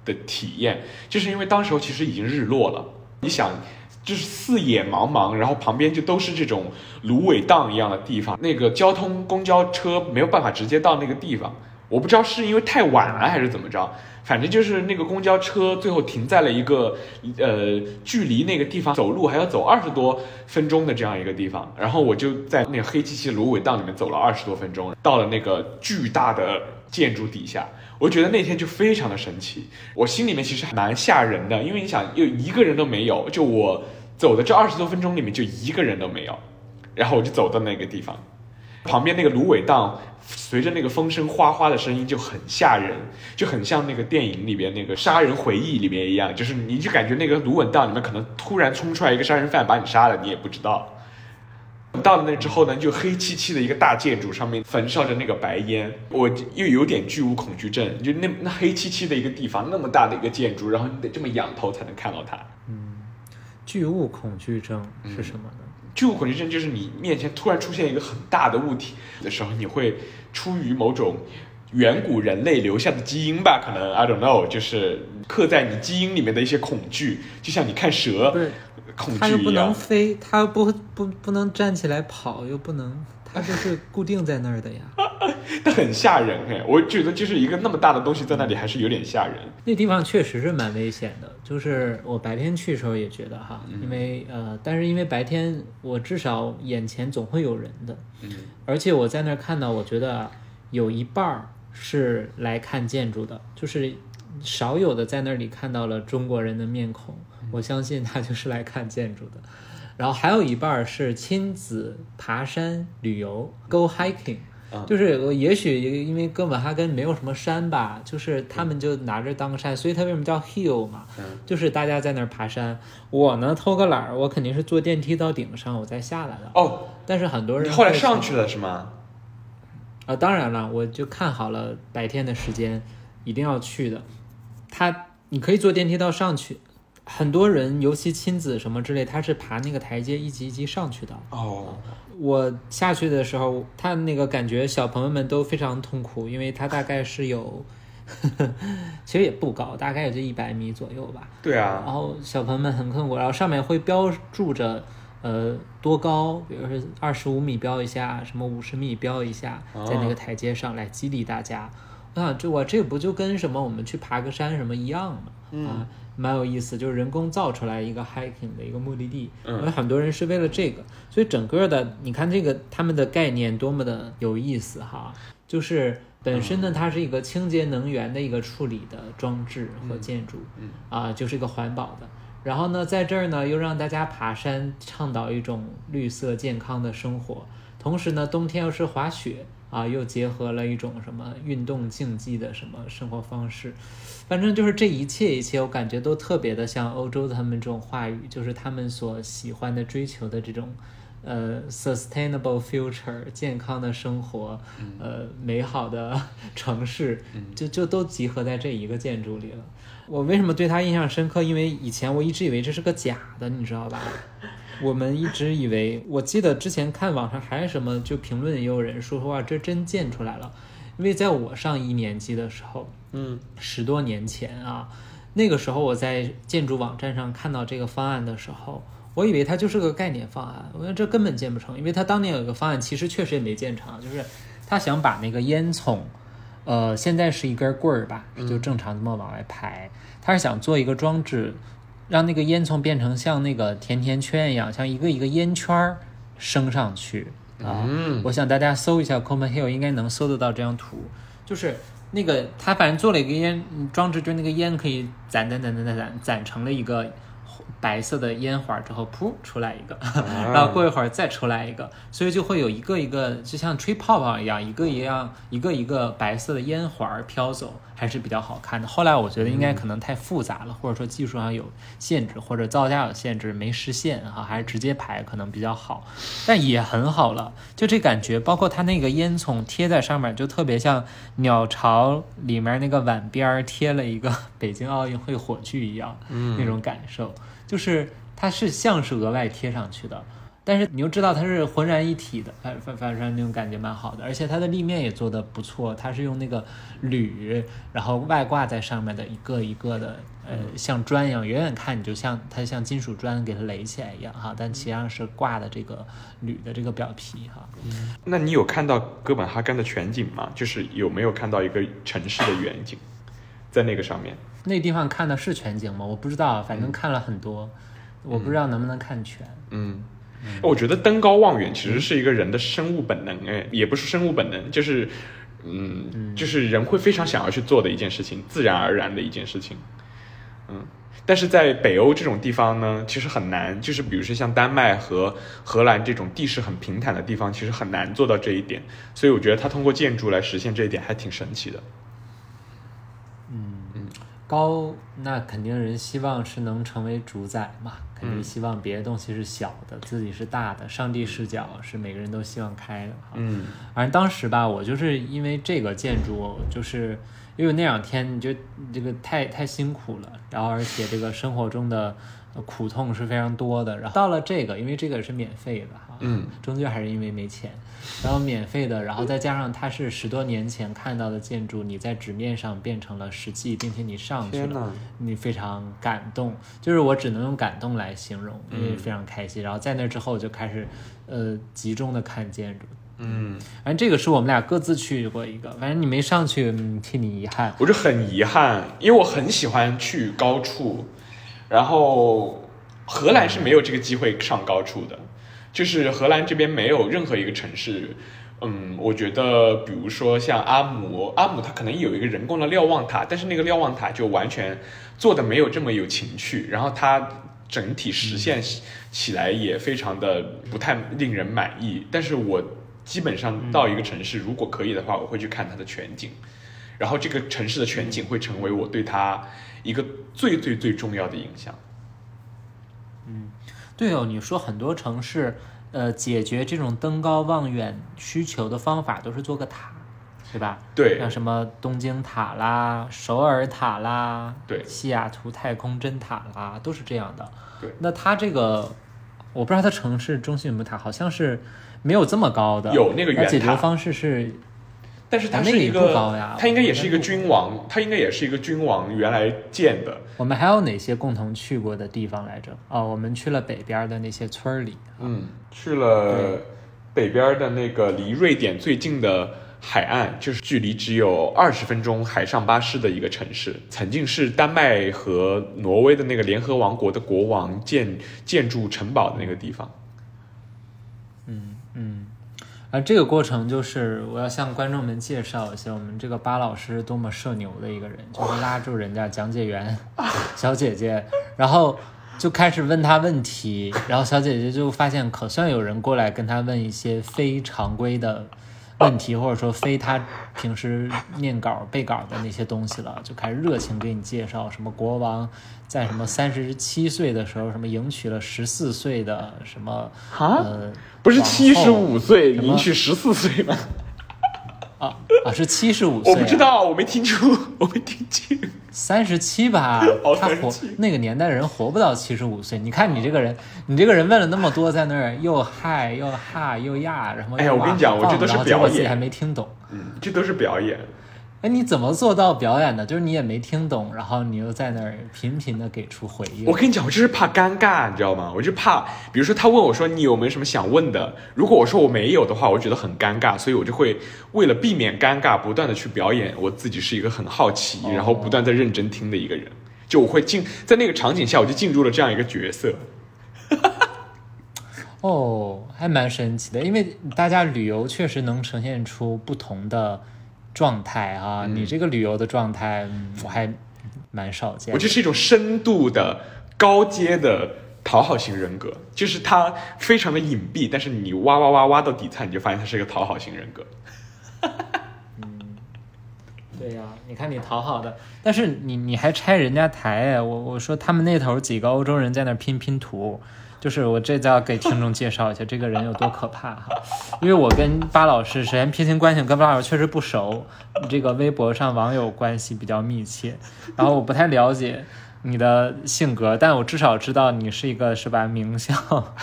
的体验，就是因为当时候其实已经日落了。你想，就是四野茫茫，然后旁边就都是这种芦苇荡一样的地方，那个交通公交车没有办法直接到那个地方。我不知道是因为太晚了还是怎么着，反正就是那个公交车最后停在了一个呃距离那个地方走路还要走二十多分钟的这样一个地方。然后我就在那个黑漆漆芦苇荡里面走了二十多分钟，到了那个巨大的建筑底下。我觉得那天就非常的神奇，我心里面其实还蛮吓人的，因为你想，又一个人都没有，就我走的这二十多分钟里面就一个人都没有，然后我就走到那个地方，旁边那个芦苇荡，随着那个风声哗哗的声音就很吓人，就很像那个电影里边那个杀人回忆里面一样，就是你就感觉那个芦苇荡里面可能突然冲出来一个杀人犯把你杀了，你也不知道。到了那之后呢，就黑漆漆的一个大建筑上面焚烧着那个白烟，我又有点巨物恐惧症。就那那黑漆漆的一个地方，那么大的一个建筑，然后你得这么仰头才能看到它。嗯，巨物恐惧症是什么呢？巨物恐惧症就是你面前突然出现一个很大的物体的时候，你会出于某种远古人类留下的基因吧？可能 I don't know，就是刻在你基因里面的一些恐惧，就像你看蛇。对，恐惧它又不能飞，它又不不不能站起来跑，又不能，它就是固定在那儿的呀。它很吓人哎，我觉得就是一个那么大的东西在那里，还是有点吓人。那地方确实是蛮危险的，就是我白天去的时候也觉得哈，因为呃，但是因为白天我至少眼前总会有人的，嗯，而且我在那儿看到，我觉得有一半儿是来看建筑的，就是少有的在那里看到了中国人的面孔。我相信他就是来看建筑的，然后还有一半是亲子爬山旅游，go hiking，就是我也许因为哥本哈根没有什么山吧，就是他们就拿着当山，所以它为什么叫 hill 嘛，就是大家在那儿爬山。我呢偷个懒儿，我肯定是坐电梯到顶上，我再下来的。哦，但是很多人后来上去了是吗？啊，当然了，我就看好了白天的时间，一定要去的。他你可以坐电梯到上去。很多人，尤其亲子什么之类，他是爬那个台阶一级一级上去的。哦，我下去的时候，他那个感觉小朋友们都非常痛苦，因为他大概是有，其实也不高，大概也就一百米左右吧。对啊。然后小朋友们很困苦，然后上面会标注着，呃，多高，比如说二十五米标一下，什么五十米标一下，在那个台阶上来激励大家。我想，这我这不就跟什么我们去爬个山什么一样吗？啊。蛮有意思，就是人工造出来一个 hiking 的一个目的地，有很多人是为了这个，所以整个的，你看这个他们的概念多么的有意思哈，就是本身呢，它是一个清洁能源的一个处理的装置和建筑，啊，就是一个环保的，然后呢，在这儿呢又让大家爬山，倡导一种绿色健康的生活，同时呢，冬天又是滑雪。啊，又结合了一种什么运动竞技的什么生活方式，反正就是这一切一切，我感觉都特别的像欧洲他们这种话语，就是他们所喜欢的追求的这种，呃，sustainable future，健康的生活，呃，美好的 城市，就就都集合在这一个建筑里了。我为什么对他印象深刻？因为以前我一直以为这是个假的，你知道吧？我们一直以为，我记得之前看网上还是什么，就评论也有人说说哇，这真建出来了。因为在我上一年级的时候，嗯，十多年前啊，那个时候我在建筑网站上看到这个方案的时候，我以为它就是个概念方案，我说这根本建不成，因为他当年有一个方案，其实确实也没建成，就是他想把那个烟囱，呃，现在是一根棍儿吧，就正常这么往外排，他是想做一个装置。让那个烟囱变成像那个甜甜圈一样，像一个一个烟圈儿升上去啊！我想大家搜一下 Common Hill，应该能搜得到这张图。就是那个他反正做了一个烟装置，就那个烟可以攒攒攒攒攒攒攒成了一个。白色的烟花之后，噗出来一个，然后过一会儿再出来一个，所以就会有一个一个，就像吹泡泡一样，一个一样，一个一个白色的烟花飘走，还是比较好看的。后来我觉得应该可能太复杂了，或者说技术上有限制，或者造价有限制，没实现哈，还是直接排可能比较好，但也很好了。就这感觉，包括它那个烟囱贴在上面，就特别像鸟巢里面那个碗边贴了一个 北京奥运会火炬一样，嗯那种感受。就是它是像是额外贴上去的，但是你又知道它是浑然一体的，反反反正那种感觉蛮好的，而且它的立面也做的不错，它是用那个铝，然后外挂在上面的一个一个的，呃，像砖一样，远远看你就像它像金属砖给它垒起来一样哈，但实际上是挂的这个铝的这个表皮哈。那你有看到哥本哈根的全景吗？就是有没有看到一个城市的远景，在那个上面？那地方看的是全景吗？我不知道，反正看了很多，我不知道能不能看全。嗯，我觉得登高望远其实是一个人的生物本能，哎，也不是生物本能，就是，嗯，就是人会非常想要去做的一件事情，自然而然的一件事情。嗯，但是在北欧这种地方呢，其实很难，就是比如说像丹麦和荷兰这种地势很平坦的地方，其实很难做到这一点。所以我觉得他通过建筑来实现这一点，还挺神奇的。高，那肯定人希望是能成为主宰嘛，肯定希望别的东西是小的，自己是大的。上帝视角是每个人都希望开的哈。嗯，反正当时吧，我就是因为这个建筑，就是因为那两天你就这个太太辛苦了，然后而且这个生活中的。苦痛是非常多的，然后到了这个，因为这个是免费的哈，嗯，终究还是因为没钱，然后免费的，然后再加上它是十多年前看到的建筑，你在纸面上变成了实际，并且你上去了，你非常感动，就是我只能用感动来形容，因为非常开心。然后在那之后就开始，呃，集中的看建筑，嗯，反正这个是我们俩各自去过一个，反正你没上去，替你遗憾，我就很遗憾，因为我很喜欢去高处。然后，荷兰是没有这个机会上高处的，就是荷兰这边没有任何一个城市，嗯，我觉得，比如说像阿姆，阿姆它可能有一个人工的瞭望塔，但是那个瞭望塔就完全做的没有这么有情趣，然后它整体实现起来也非常的不太令人满意。但是我基本上到一个城市，如果可以的话，我会去看它的全景，然后这个城市的全景会成为我对它。一个最最最重要的影响。嗯，对哦，你说很多城市，呃，解决这种登高望远需求的方法都是做个塔，对吧？对，像什么东京塔啦、首尔塔啦、对，西雅图太空针塔啦，都是这样的。对，那它这个，我不知道它城市中心有没有塔，好像是没有这么高的。有那个圆塔。解决方式是，但是它是一个，它应该也是一个君王，它应该也是一个君王原来建的。我们还有哪些共同去过的地方来着？哦，我们去了北边的那些村里。嗯，去了北边的那个离瑞典最近的。海岸就是距离只有二十分钟海上巴士的一个城市，曾经是丹麦和挪威的那个联合王国的国王建建筑城堡的那个地方。嗯嗯，啊，这个过程就是我要向观众们介绍一下，我们这个巴老师多么社牛的一个人，就是拉住人家讲解员 小姐姐，然后就开始问他问题，然后小姐姐就发现可算有人过来跟他问一些非常规的。问题或者说非他平时念稿背稿的那些东西了，就开始热情给你介绍什么国王在什么三十七岁的时候什么迎娶了十四岁的什么呃不是七十五岁迎娶十四岁吗？啊啊是七十五岁，我不知道，我没听出，我没听清。三十七吧，他活那个年代的人活不到七十五岁。你看你这个人，你这个人问了那么多，在那儿又嗨又哈又呀，然后哎呀，我跟你讲，我这都是表演，还没听懂。嗯，这都是表演。哎，你怎么做到表演的？就是你也没听懂，然后你又在那儿频频的给出回应。我跟你讲，我就是怕尴尬，你知道吗？我就怕，比如说他问我说你有没有什么想问的，如果我说我没有的话，我觉得很尴尬，所以我就会为了避免尴尬，不断的去表演我自己是一个很好奇，然后不断在认真听的一个人。就我会进在那个场景下，我就进入了这样一个角色。哦，还蛮神奇的，因为大家旅游确实能呈现出不同的。状态啊，你这个旅游的状态我还蛮少见。我这是一种深度的高阶的讨好型人格，就是他非常的隐蔽，但是你挖挖挖挖到底层，你就发现他是一个讨好型人格。嗯，对呀，你看你讨好的，但是你你还拆人家台哎，我我说他们那头几个欧洲人在那拼拼图。就是我这就要给听众介绍一下这个人有多可怕哈，因为我跟巴老师首先平行关系跟巴老师确实不熟，这个微博上网友关系比较密切，然后我不太了解你的性格，但我至少知道你是一个是吧名校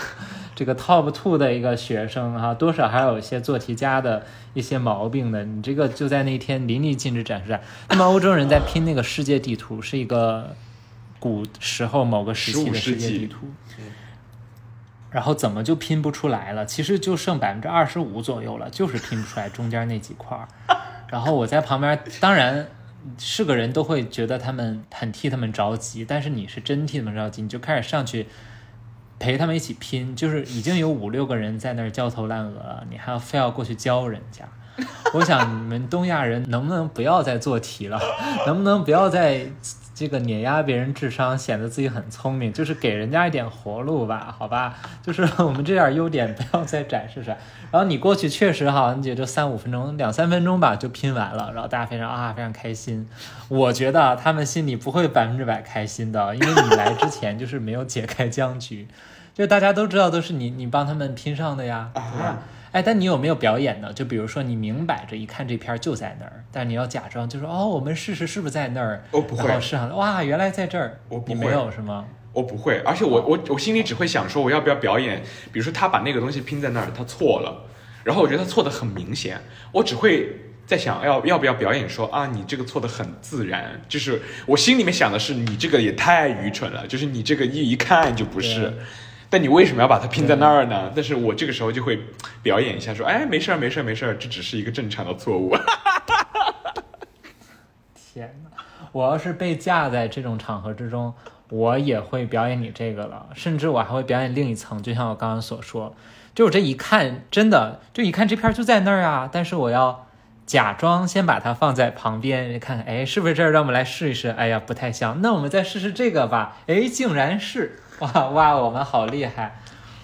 这个 top two 的一个学生哈，多少还有一些做题家的一些毛病的，你这个就在那天淋漓尽致展示出来。那么欧洲人在拼那个世界地图，是一个古时候某个时期的世界地图。然后怎么就拼不出来了？其实就剩百分之二十五左右了，就是拼不出来中间那几块儿。然后我在旁边，当然是个人都会觉得他们很替他们着急，但是你是真替他们着急，你就开始上去陪他们一起拼。就是已经有五六个人在那儿焦头烂额了，你还要非要过去教人家。我想你们东亚人能不能不要再做题了？能不能不要再？这个碾压别人智商，显得自己很聪明，就是给人家一点活路吧，好吧？就是我们这点优点不要再展示出来。然后你过去确实好你也就三五分钟、两三分钟吧，就拼完了。然后大家非常啊，非常开心。我觉得他们心里不会百分之百开心的，因为你来之前就是没有解开僵局，就大家都知道都是你你帮他们拼上的呀，对吧？哎，但你有没有表演呢？就比如说，你明摆着一看这片就在那儿，但你要假装就说哦，我们试试是不是在那儿？哦不会。然后试上，哇，原来在这儿。我你没有是吗？我不会，而且我我我心里只会想说，我要不要表演？比如说他把那个东西拼在那儿，他错了，然后我觉得他错的很明显，我只会在想要要不要表演说啊，你这个错的很自然，就是我心里面想的是你这个也太愚蠢了，就是你这个一一看就不是。但你为什么要把它拼在那儿呢？但是我这个时候就会表演一下，说：“哎，没事儿，没事儿，没事儿，这只是一个正常的错误。”天哪！我要是被架在这种场合之中，我也会表演你这个了，甚至我还会表演另一层。就像我刚刚所说，就我这一看，真的就一看这片就在那儿啊，但是我要假装先把它放在旁边，看看，哎，是不是这儿？让我们来试一试。哎呀，不太像，那我们再试试这个吧。哎，竟然是。哇哇，我们好厉害，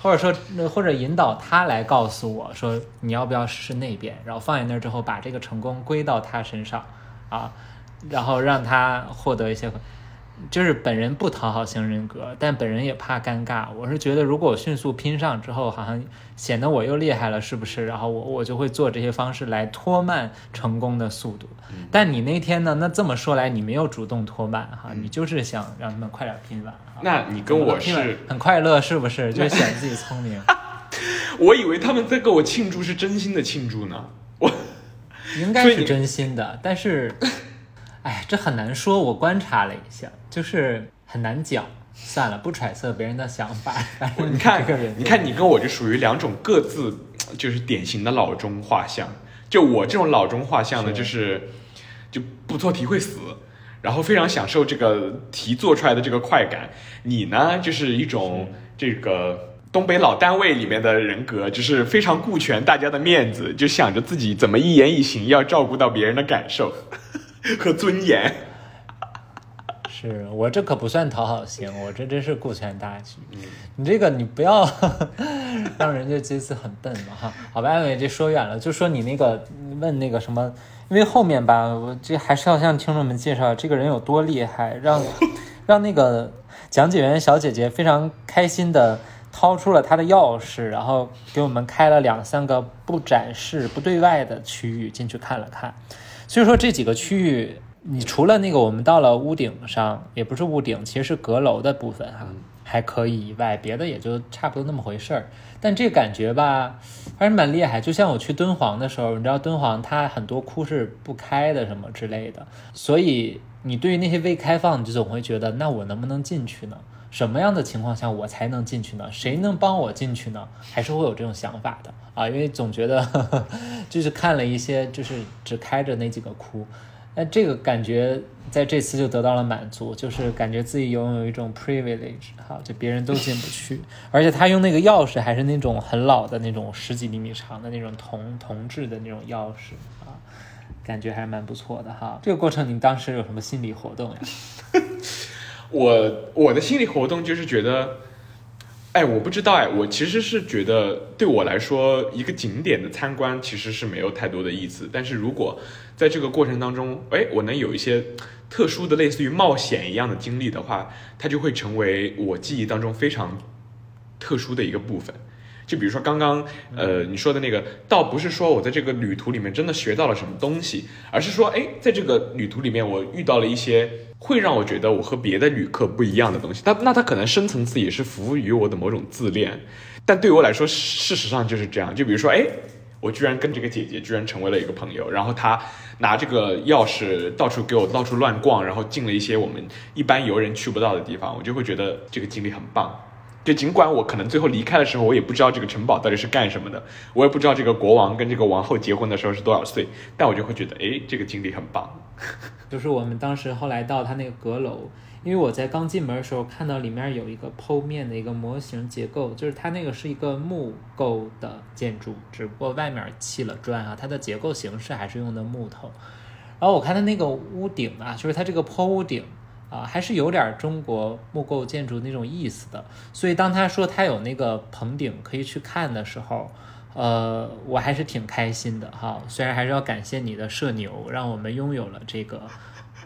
或者说，或者引导他来告诉我说，你要不要试试那边？然后放在那儿之后，把这个成功归到他身上，啊，然后让他获得一些，就是本人不讨好型人格，但本人也怕尴尬。我是觉得，如果我迅速拼上之后，好像显得我又厉害了，是不是？然后我我就会做这些方式来拖慢成功的速度。但你那天呢？那这么说来，你没有主动拖慢哈，你就是想让他们快点拼完。那你跟我是很快乐，是不是？就显得自己聪明。我以为他们在跟我庆祝，是真心的庆祝呢。我应该是真心的，但是。哎，这很难说。我观察了一下，就是很难讲。算了，不揣测别人的想法。你看，你看，你跟我就属于两种各自就是典型的老中画像。就我这种老中画像呢，就是就不做题会死，然后非常享受这个题做出来的这个快感。你呢，就是一种这个东北老单位里面的人格，就是非常顾全大家的面子，就想着自己怎么一言一行要照顾到别人的感受。和尊严，是我这可不算讨好型，我这真是顾全大局。你这个你不要 让人家这次很笨嘛哈。好吧，安伟这说远了，就说你那个问那个什么，因为后面吧，我这还是要向听众们介绍这个人有多厉害，让让那个讲解员小姐姐非常开心的掏出了她的钥匙，然后给我们开了两三个不展示、不对外的区域进去看了看。所以说这几个区域，你除了那个我们到了屋顶上，也不是屋顶，其实是阁楼的部分哈，还可以以外，别的也就差不多那么回事儿。但这感觉吧，还是蛮厉害。就像我去敦煌的时候，你知道敦煌它很多窟是不开的，什么之类的，所以你对于那些未开放，你就总会觉得，那我能不能进去呢？什么样的情况下我才能进去呢？谁能帮我进去呢？还是会有这种想法的啊，因为总觉得就是看了一些，就是只开着那几个窟，那这个感觉在这次就得到了满足，就是感觉自己拥有一种 privilege，哈，就别人都进不去，而且他用那个钥匙还是那种很老的那种十几厘米长的那种铜铜制的那种钥匙啊，感觉还是蛮不错的哈。这个过程你当时有什么心理活动呀？我我的心理活动就是觉得，哎，我不知道哎，我其实是觉得对我来说，一个景点的参观其实是没有太多的意思。但是如果在这个过程当中，哎，我能有一些特殊的类似于冒险一样的经历的话，它就会成为我记忆当中非常特殊的一个部分。就比如说刚刚呃你说的那个，倒不是说我在这个旅途里面真的学到了什么东西，而是说，哎，在这个旅途里面我遇到了一些。会让我觉得我和别的旅客不一样的东西，他那他可能深层次也是服务于我的某种自恋，但对我来说，事实上就是这样。就比如说，哎，我居然跟这个姐姐居然成为了一个朋友，然后她拿这个钥匙到处给我到处乱逛，然后进了一些我们一般游人去不到的地方，我就会觉得这个经历很棒。就尽管我可能最后离开的时候，我也不知道这个城堡到底是干什么的，我也不知道这个国王跟这个王后结婚的时候是多少岁，但我就会觉得，哎，这个经历很棒。就是我们当时后来到他那个阁楼，因为我在刚进门的时候看到里面有一个剖面的一个模型结构，就是它那个是一个木构的建筑，只不过外面砌了砖啊，它的结构形式还是用的木头。然后我看它那个屋顶啊，就是它这个坡屋顶。啊，还是有点中国木构建筑那种意思的，所以当他说他有那个棚顶可以去看的时候，呃，我还是挺开心的哈。虽然还是要感谢你的社牛，让我们拥有了这个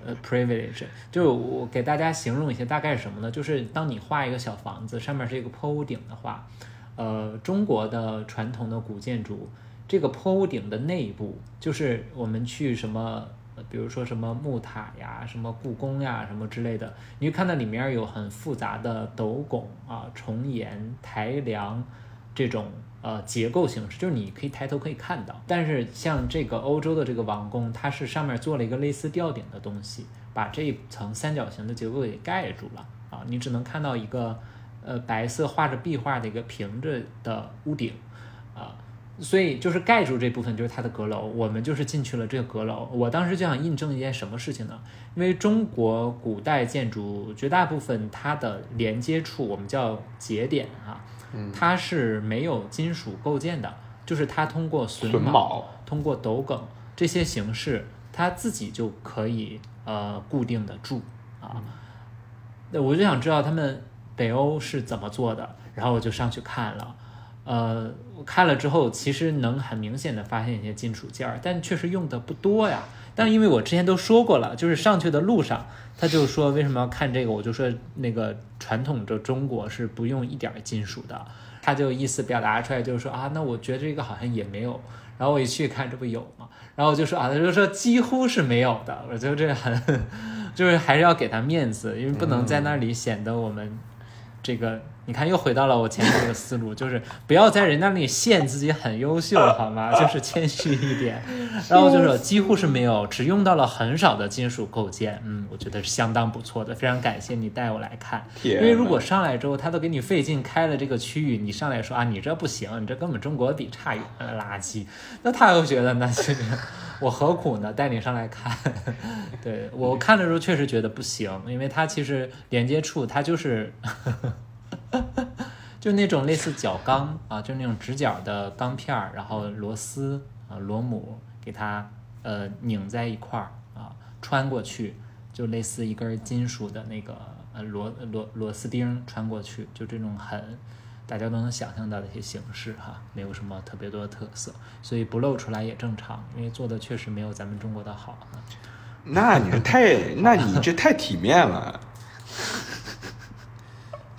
呃 privilege。就我给大家形容一下，大概是什么呢？就是当你画一个小房子，上面是一个坡屋顶的话，呃，中国的传统的古建筑，这个坡屋顶的内部，就是我们去什么。比如说什么木塔呀，什么故宫呀，什么之类的，你会看到里面有很复杂的斗拱啊、重檐、台梁这种呃结构形式，就是你可以抬头可以看到。但是像这个欧洲的这个王宫，它是上面做了一个类似吊顶的东西，把这一层三角形的结构给盖住了啊，你只能看到一个呃白色画着壁画的一个平着的屋顶。所以就是盖住这部分就是它的阁楼，我们就是进去了这个阁楼。我当时就想印证一件什么事情呢？因为中国古代建筑绝大部分它的连接处我们叫节点啊，它是没有金属构件的，就是它通过榫卯、通过斗梗这些形式，它自己就可以呃固定的住啊。那我就想知道他们北欧是怎么做的，然后我就上去看了。呃，我看了之后，其实能很明显的发现一些金属件儿，但确实用的不多呀。但因为我之前都说过了，就是上去的路上，他就说为什么要看这个，我就说那个传统的中国是不用一点金属的，他就意思表达出来就是说啊，那我觉得这个好像也没有。然后我一去看，这不有吗？然后我就说啊，他就说几乎是没有的。我觉得这很，就是还是要给他面子，因为不能在那里显得我们这个。你看，又回到了我前面那个思路，就是不要在人家那里炫自己很优秀，好吗？就是谦虚一点。然后就是几乎是没有，只用到了很少的金属构件。嗯，我觉得是相当不错的，非常感谢你带我来看。因为如果上来之后，他都给你费劲开了这个区域，你上来说啊，你这不行，你这跟我们中国比差远了，垃圾。那他又觉得那其实 我何苦呢？带你上来看。对我看的时候确实觉得不行，因为它其实连接处它就是。就那种类似角钢啊，就那种直角的钢片儿，然后螺丝啊螺母给它呃拧在一块儿啊，穿过去就类似一根金属的那个呃螺螺螺丝钉穿过去，就这种很大家都能想象到的一些形式哈，没有什么特别多的特色，所以不露出来也正常，因为做的确实没有咱们中国的好。那你这太，那你这太体面了。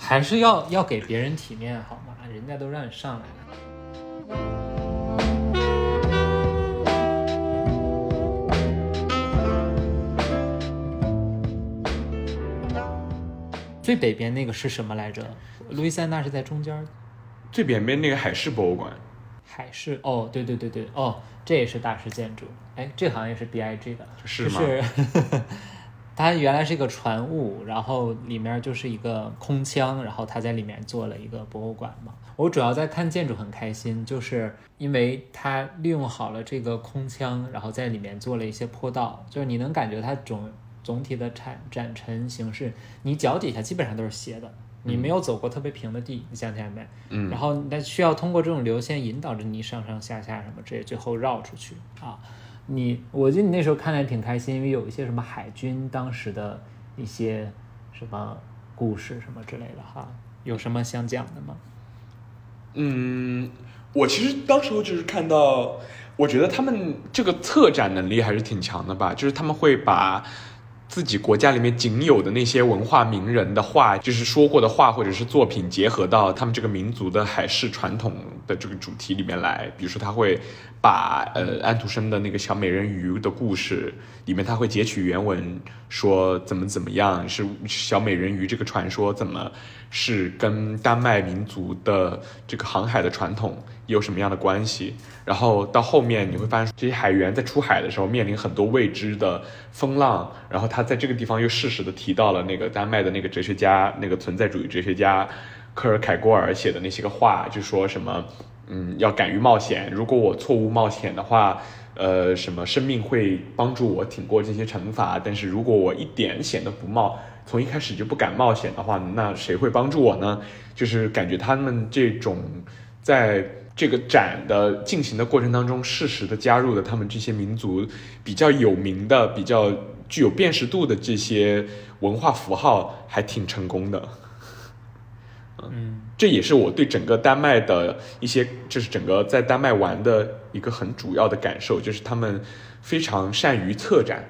还是要要给别人体面好吗？人家都让你上来了。最北边那个是什么来着？路易斯安那是在中间。最北边那个海事博物馆。海事哦，对对对对，哦，这也是大师建筑。哎，这好像也是 B I G 的，是吗？它原来是一个船坞，然后里面就是一个空腔，然后他在里面做了一个博物馆嘛。我主要在看建筑很开心，就是因为它利用好了这个空腔，然后在里面做了一些坡道，就是你能感觉它总总体的展展陈形式，你脚底下基本上都是斜的，你没有走过特别平的地，你想起来没？嗯。然后那需要通过这种流线引导着你上上下下什么这些，最后绕出去啊。你，我记得你那时候看的挺开心，因为有一些什么海军当时的一些什么故事什么之类的哈，有什么想讲的吗？嗯，我其实当时候就是看到，我觉得他们这个策展能力还是挺强的吧，就是他们会把。自己国家里面仅有的那些文化名人的话，就是说过的话或者是作品，结合到他们这个民族的海事传统的这个主题里面来。比如说，他会把呃安徒生的那个小美人鱼的故事里面，他会截取原文，说怎么怎么样是小美人鱼这个传说怎么是跟丹麦民族的这个航海的传统有什么样的关系。然后到后面你会发现，这些海员在出海的时候面临很多未知的风浪。然后他在这个地方又适时的提到了那个丹麦的那个哲学家，那个存在主义哲学家科尔凯郭尔写的那些个话，就说什么，嗯，要敢于冒险。如果我错误冒险的话，呃，什么生命会帮助我挺过这些惩罚。但是如果我一点险都不冒，从一开始就不敢冒险的话，那谁会帮助我呢？就是感觉他们这种在。这个展的进行的过程当中，适时的加入了他们这些民族比较有名的、比较具有辨识度的这些文化符号，还挺成功的。嗯，这也是我对整个丹麦的一些，就是整个在丹麦玩的一个很主要的感受，就是他们非常善于策展，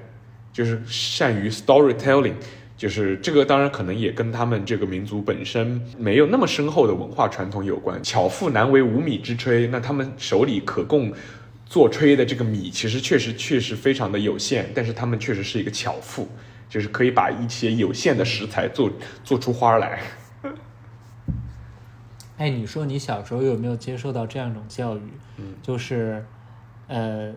就是善于 storytelling。就是这个，当然可能也跟他们这个民族本身没有那么深厚的文化传统有关。巧妇难为无米之炊，那他们手里可供做炊的这个米，其实确实确实非常的有限。但是他们确实是一个巧妇，就是可以把一些有限的食材做做出花来。哎，你说你小时候有没有接受到这样一种教育？嗯，就是，呃，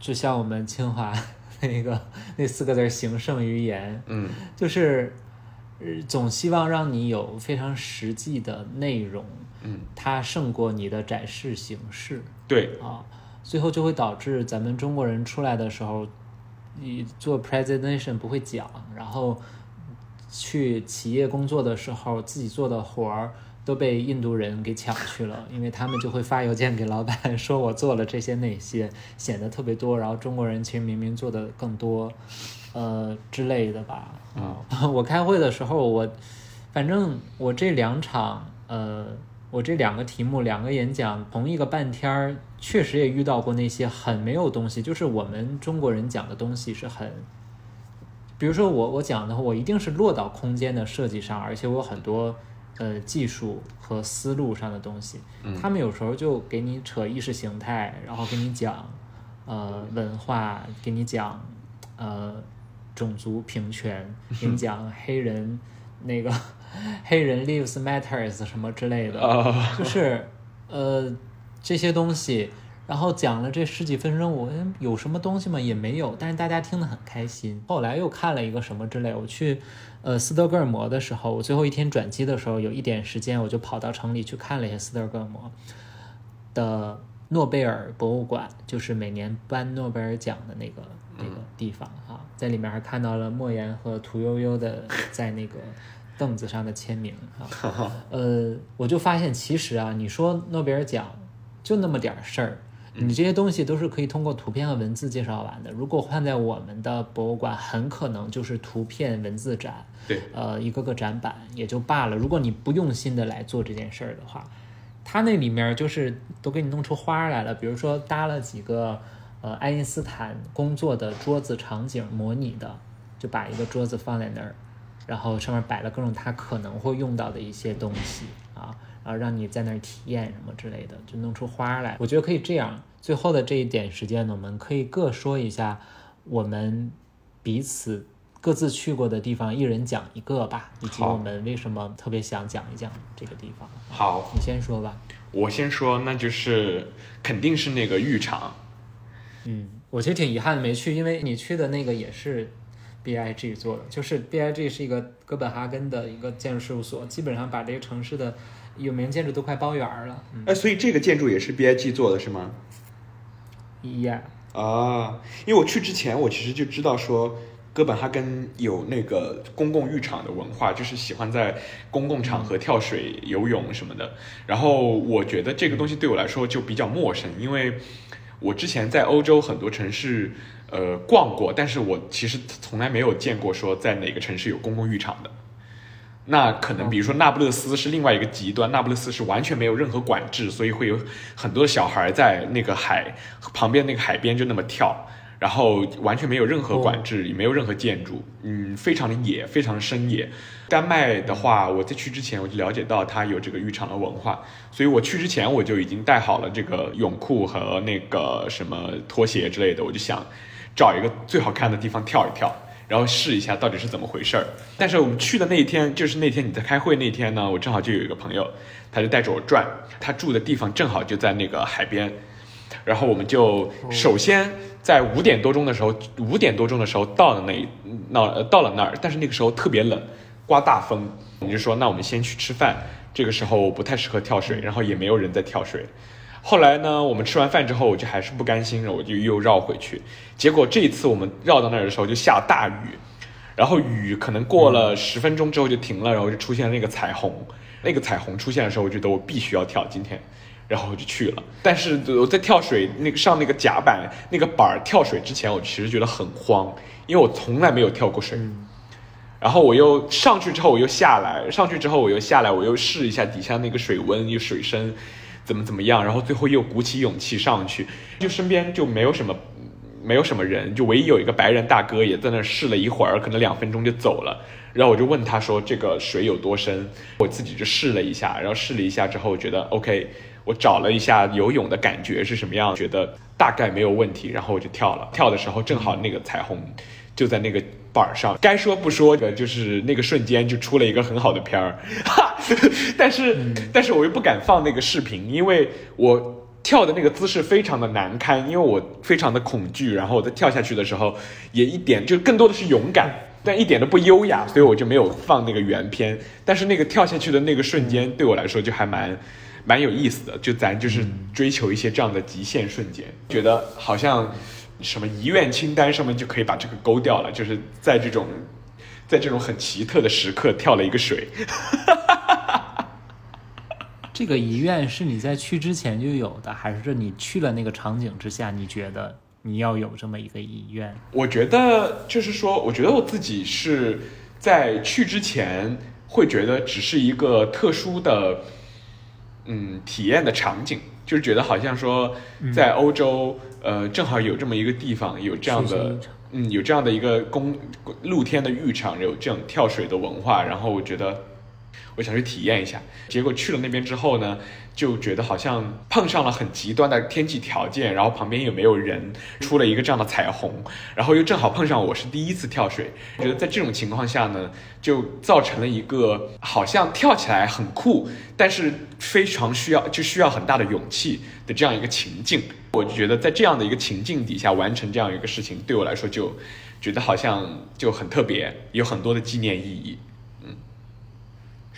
就像我们清华。那个那四个字“行胜于言”，嗯，就是，总希望让你有非常实际的内容，嗯，它胜过你的展示形式，对啊，最后就会导致咱们中国人出来的时候，你做 presentation 不会讲，然后去企业工作的时候，自己做的活儿。都被印度人给抢去了，因为他们就会发邮件给老板 说：“我做了这些那些，显得特别多。”然后中国人其实明明做的更多，呃之类的吧。啊，我开会的时候，我反正我这两场呃我这两个题目，两个演讲，同一个半天儿，确实也遇到过那些很没有东西，就是我们中国人讲的东西是很，比如说我我讲的话，我一定是落到空间的设计上，而且我有很多呃技术和思路上的东西。他们有时候就给你扯意识形态，然后给你讲呃文化，给你讲呃种族平权，给你 讲黑人那个。黑人 lives matters 什么之类的，就是呃这些东西，然后讲了这十几分钟，我有什么东西吗？也没有，但是大家听得很开心。后来又看了一个什么之类，我去呃斯德哥尔摩的时候，我最后一天转机的时候有一点时间，我就跑到城里去看了一下斯德哥尔摩的诺贝尔博物馆，就是每年颁诺贝尔奖的那个那个地方哈，在里面还看到了莫言和屠呦呦的在那个。凳子上的签名啊，呃，我就发现其实啊，你说诺贝尔奖就那么点事儿，你这些东西都是可以通过图片和文字介绍完的。如果换在我们的博物馆，很可能就是图片文字展，对，呃，一个个展板也就罢了。如果你不用心的来做这件事儿的话，它那里面就是都给你弄出花来了，比如说搭了几个呃爱因斯坦工作的桌子场景模拟的，就把一个桌子放在那儿。然后上面摆了各种他可能会用到的一些东西啊，然后让你在那儿体验什么之类的，就弄出花来。我觉得可以这样。最后的这一点时间呢，我们可以各说一下我们彼此各自去过的地方，一人讲一个吧，以及我们为什么特别想讲一讲这个地方。好，你先说吧。我先说，那就是肯定是那个浴场。嗯，我其实挺遗憾的没去，因为你去的那个也是。B I G 做的，就是 B I G 是一个哥本哈根的一个建筑事务所，基本上把这个城市的有名建筑都快包圆了。哎，所以这个建筑也是 B I G 做的是吗？Yeah。啊，因为我去之前，我其实就知道说哥本哈根有那个公共浴场的文化，就是喜欢在公共场合跳水、游泳什么的。然后我觉得这个东西对我来说就比较陌生，因为我之前在欧洲很多城市。呃，逛过，但是我其实从来没有见过说在哪个城市有公共浴场的。那可能比如说那不勒斯是另外一个极端，那不勒斯是完全没有任何管制，所以会有很多的小孩在那个海旁边那个海边就那么跳，然后完全没有任何管制，也没有任何建筑，嗯，非常的野，非常的深野。丹麦的话，我在去之前我就了解到它有这个浴场的文化，所以我去之前我就已经带好了这个泳裤和那个什么拖鞋之类的，我就想。找一个最好看的地方跳一跳，然后试一下到底是怎么回事儿。但是我们去的那一天，就是那天你在开会那天呢，我正好就有一个朋友，他就带着我转，他住的地方正好就在那个海边，然后我们就首先在五点多钟的时候，五点多钟的时候到了那那到了那儿，但是那个时候特别冷，刮大风，我们就说那我们先去吃饭，这个时候不太适合跳水，然后也没有人在跳水。后来呢，我们吃完饭之后，我就还是不甘心，我就又绕回去。结果这一次我们绕到那儿的时候，就下大雨，然后雨可能过了十分钟之后就停了，然后就出现了那个彩虹。那个彩虹出现的时候，我觉得我必须要跳今天，然后我就去了。但是我在跳水那个上那个甲板那个板儿跳水之前，我其实觉得很慌，因为我从来没有跳过水。然后我又上去之后我又下来，上去之后我又下来，我又试一下底下那个水温有水深。怎么怎么样？然后最后又鼓起勇气上去，就身边就没有什么，没有什么人，就唯一有一个白人大哥也在那试了一会儿，可能两分钟就走了。然后我就问他说：“这个水有多深？”我自己就试了一下，然后试了一下之后，觉得 OK。我找了一下游泳的感觉是什么样，觉得大概没有问题，然后我就跳了。跳的时候正好那个彩虹。就在那个板上，该说不说的，就是那个瞬间就出了一个很好的片儿，但是但是我又不敢放那个视频，因为我跳的那个姿势非常的难堪，因为我非常的恐惧，然后我在跳下去的时候也一点就更多的是勇敢，但一点都不优雅，所以我就没有放那个原片。但是那个跳下去的那个瞬间对我来说就还蛮蛮有意思的，就咱就是追求一些这样的极限瞬间，觉得好像。什么遗愿清单上面就可以把这个勾掉了，就是在这种，在这种很奇特的时刻跳了一个水。这个遗愿是你在去之前就有的，还是说你去了那个场景之下，你觉得你要有这么一个遗愿？我觉得就是说，我觉得我自己是在去之前会觉得只是一个特殊的。嗯体验的场景，就是觉得好像说在欧洲，呃，正好有这么一个地方，有这样的，嗯，有这样的一个公露天的浴场，有这种跳水的文化，然后我觉得。我想去体验一下，结果去了那边之后呢，就觉得好像碰上了很极端的天气条件，然后旁边又没有人，出了一个这样的彩虹，然后又正好碰上我是第一次跳水，觉得在这种情况下呢，就造成了一个好像跳起来很酷，但是非常需要就需要很大的勇气的这样一个情境。我就觉得在这样的一个情境底下完成这样一个事情，对我来说就觉得好像就很特别，有很多的纪念意义。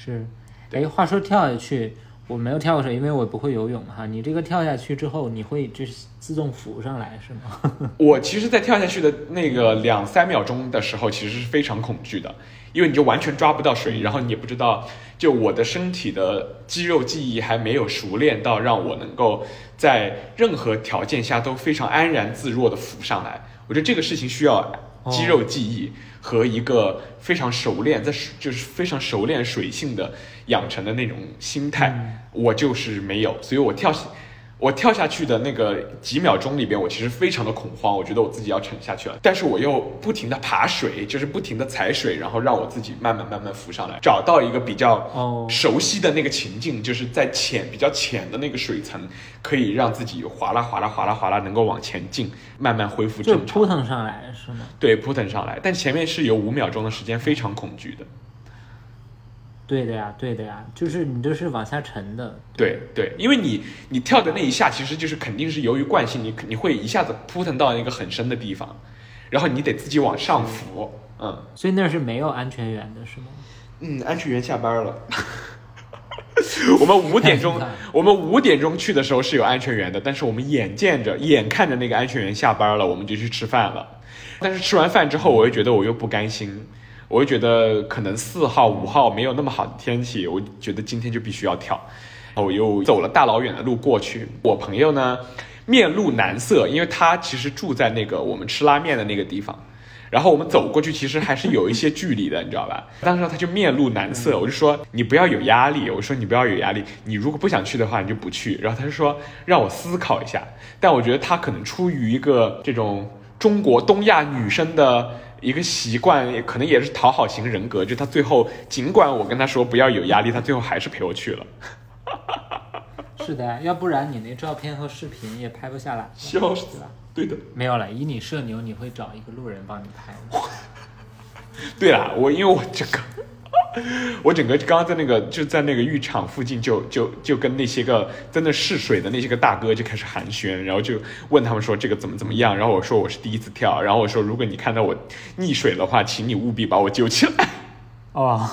是，哎，话说跳下去，我没有跳过水，因为我不会游泳哈。你这个跳下去之后，你会就是自动浮上来是吗？我其实，在跳下去的那个两三秒钟的时候，其实是非常恐惧的，因为你就完全抓不到水，然后你也不知道，就我的身体的肌肉记忆还没有熟练到让我能够在任何条件下都非常安然自若的浮上来。我觉得这个事情需要肌肉记忆。和一个非常熟练，在就是非常熟练水性的养成的那种心态，我就是没有，所以我跳。我跳下去的那个几秒钟里边，我其实非常的恐慌，我觉得我自己要沉下去了，但是我又不停的爬水，就是不停的踩水，然后让我自己慢慢慢慢浮上来，找到一个比较熟悉的那个情境，就是在浅比较浅的那个水层，可以让自己哗啦哗啦哗啦哗啦能够往前进，慢慢恢复正常。扑腾上来是吗？对，扑腾上来，但前面是有五秒钟的时间非常恐惧的。对的呀，对的呀，就是你这是往下沉的。对对，因为你你跳的那一下，其实就是肯定是由于惯性，你你会一下子扑腾到一个很深的地方，然后你得自己往上浮，嗯。所以那是没有安全员的是吗？嗯，安全员下班了。我们五点钟，我们五点钟去的时候是有安全员的，但是我们眼见着、眼看着那个安全员下班了，我们就去吃饭了。但是吃完饭之后，我又觉得我又不甘心。我就觉得可能四号五号没有那么好的天气，我觉得今天就必须要跳，我又走了大老远的路过去。我朋友呢面露难色，因为他其实住在那个我们吃拉面的那个地方，然后我们走过去其实还是有一些距离的，你知道吧？当时他就面露难色，我就说你不要有压力，我说你不要有压力，你如果不想去的话你就不去。然后他就说让我思考一下，但我觉得他可能出于一个这种中国东亚女生的。一个习惯，可能也是讨好型人格，就他最后尽管我跟他说不要有压力，他最后还是陪我去了。是的，要不然你那照片和视频也拍不下来。笑死了，对的。没有了，以你社牛，你会找一个路人帮你拍吗？对了，我因为我这个。我整个刚刚在那个就在那个浴场附近，就就就跟那些个在那试水的那些个大哥就开始寒暄，然后就问他们说这个怎么怎么样，然后我说我是第一次跳，然后我说如果你看到我溺水的话，请你务必把我救起来。哦，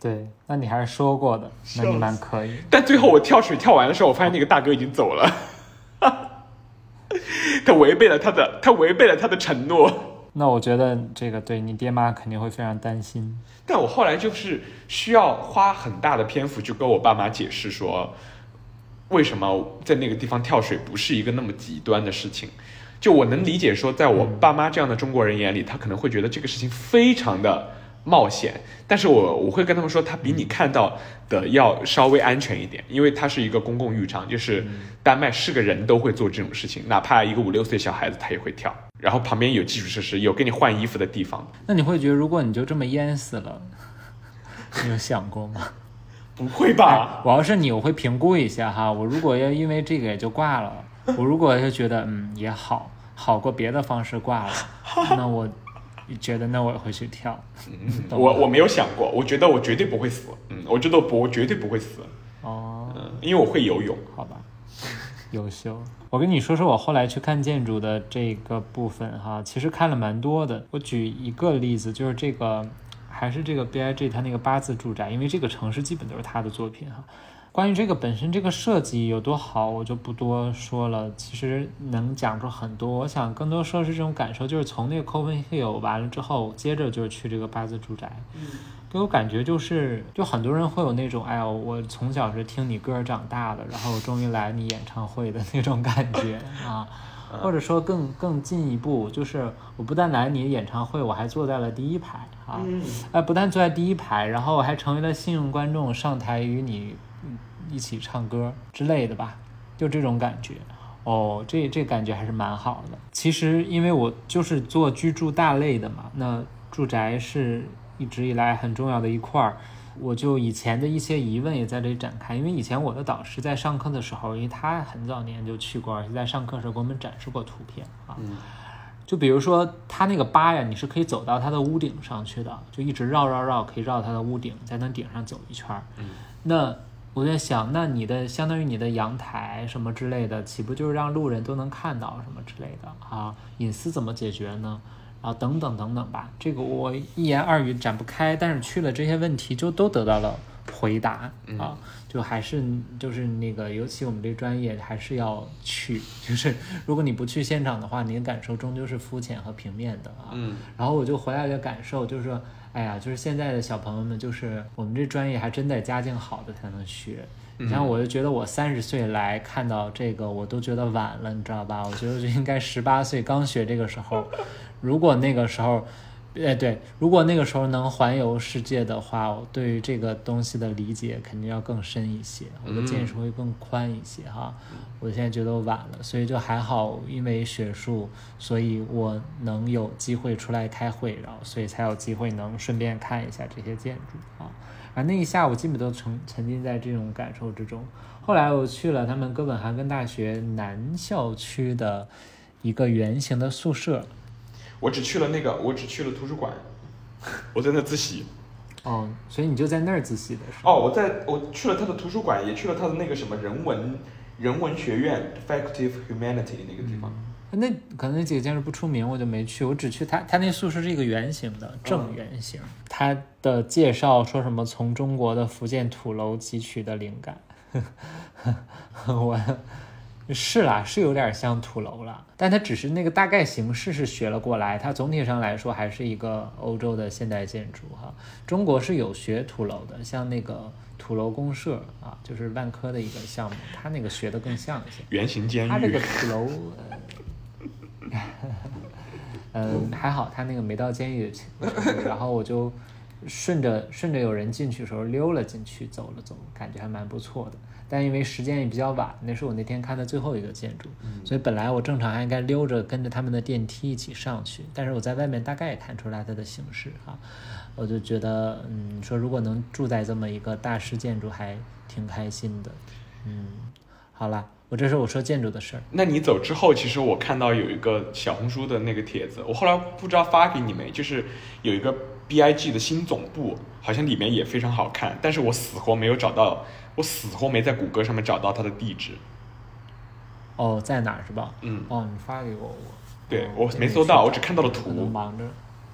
对，那你还是说过的，那你蛮可以。但最后我跳水跳完的时候，我发现那个大哥已经走了，他违背了他的他违背了他的承诺。那我觉得这个对你爹妈肯定会非常担心。但我后来就是需要花很大的篇幅去跟我爸妈解释说，为什么在那个地方跳水不是一个那么极端的事情。就我能理解说，在我爸妈这样的中国人眼里，他可能会觉得这个事情非常的。冒险，但是我我会跟他们说，它比你看到的要稍微安全一点，因为它是一个公共浴场，就是丹麦是个人都会做这种事情，哪怕一个五六岁小孩子他也会跳，然后旁边有基础设施，有给你换衣服的地方。那你会觉得，如果你就这么淹死了，你有想过吗？不会吧？我要是你，我会评估一下哈，我如果要因为这个也就挂了，我如果要觉得嗯也好，好过别的方式挂了，那我。你觉得那我也会去跳？我我没有想过，我觉得我绝对不会死。嗯，我觉得不，我绝对不会死。哦，嗯，因为我会游泳，好吧？优秀。我跟你说说我后来去看建筑的这个部分哈，其实看了蛮多的。我举一个例子，就是这个还是这个 B I G 它那个八字住宅，因为这个城市基本都是他的作品哈。关于这个本身这个设计有多好，我就不多说了。其实能讲出很多。我想更多说是这种感受，就是从那个 Copenhagen 完了之后，接着就是去这个八字住宅，给我感觉就是，就很多人会有那种，哎呦，我从小是听你歌长大的，然后我终于来你演唱会的那种感觉啊。或者说更更进一步，就是我不但来你演唱会，我还坐在了第一排啊。哎，不但坐在第一排，然后我还成为了幸运观众，上台与你。一起唱歌之类的吧，就这种感觉。哦，这这感觉还是蛮好的。其实因为我就是做居住大类的嘛，那住宅是一直以来很重要的一块儿。我就以前的一些疑问也在这里展开，因为以前我的导师在上课的时候，因为他很早年就去过，而且在上课时候给我们展示过图片啊。就比如说他那个八呀，你是可以走到他的屋顶上去的，就一直绕绕绕，可以绕他的屋顶，在那顶上走一圈儿。那我在想，那你的相当于你的阳台什么之类的，岂不就是让路人都能看到什么之类的啊？隐私怎么解决呢？啊，等等等等吧，这个我一言二语展不开，但是去了这些问题就都得到了回答啊，就还是就是那个，尤其我们这专业还是要去，就是如果你不去现场的话，你的感受终究是肤浅和平面的啊。嗯，然后我就回来的感受就是说，哎呀，就是现在的小朋友们，就是我们这专业还真得家境好的才能学。你像我就觉得我三十岁来看到这个，我都觉得晚了，你知道吧？我觉得就应该十八岁刚学这个时候。如果那个时候，哎对，如果那个时候能环游世界的话，我对于这个东西的理解肯定要更深一些，我的见识会更宽一些哈。我现在觉得晚了，所以就还好，因为学术，所以我能有机会出来开会，然后所以才有机会能顺便看一下这些建筑啊。啊，那一下午基本都沉沉浸在这种感受之中。后来我去了他们哥本哈根大学南校区的一个圆形的宿舍。我只去了那个，我只去了图书馆，我在那自习。哦，所以你就在那儿自习的是哦，我在我去了他的图书馆，也去了他的那个什么人文人文学院 （Faculty of Humanity） 那个地方。那可能那几个建筑不出名，我就没去。我只去他他那宿舍是一个圆形的正圆形。他的介绍说什么从中国的福建土楼汲取的灵感，我。是啦，是有点像土楼了，但它只是那个大概形式是学了过来，它总体上来说还是一个欧洲的现代建筑哈。中国是有学土楼的，像那个土楼公社啊，就是万科的一个项目，它那个学的更像一些。圆形监狱。它这个土楼，嗯，还好，它那个没到监狱的。然后我就顺着顺着有人进去的时候溜了进去，走了走，感觉还蛮不错的。但因为时间也比较晚，那是我那天看的最后一个建筑，所以本来我正常还应该溜着跟着他们的电梯一起上去，但是我在外面大概也看出来它的形式哈，我就觉得嗯，说如果能住在这么一个大师建筑还挺开心的，嗯，好了，我这是我说建筑的事儿。那你走之后，其实我看到有一个小红书的那个帖子，我后来不知道发给你没，就是有一个 B I G 的新总部，好像里面也非常好看，但是我死活没有找到。我死活没在谷歌上面找到他的地址。哦，在哪儿是吧？嗯。哦，你发给我我。对，我没搜到，我只看到了图。忙着。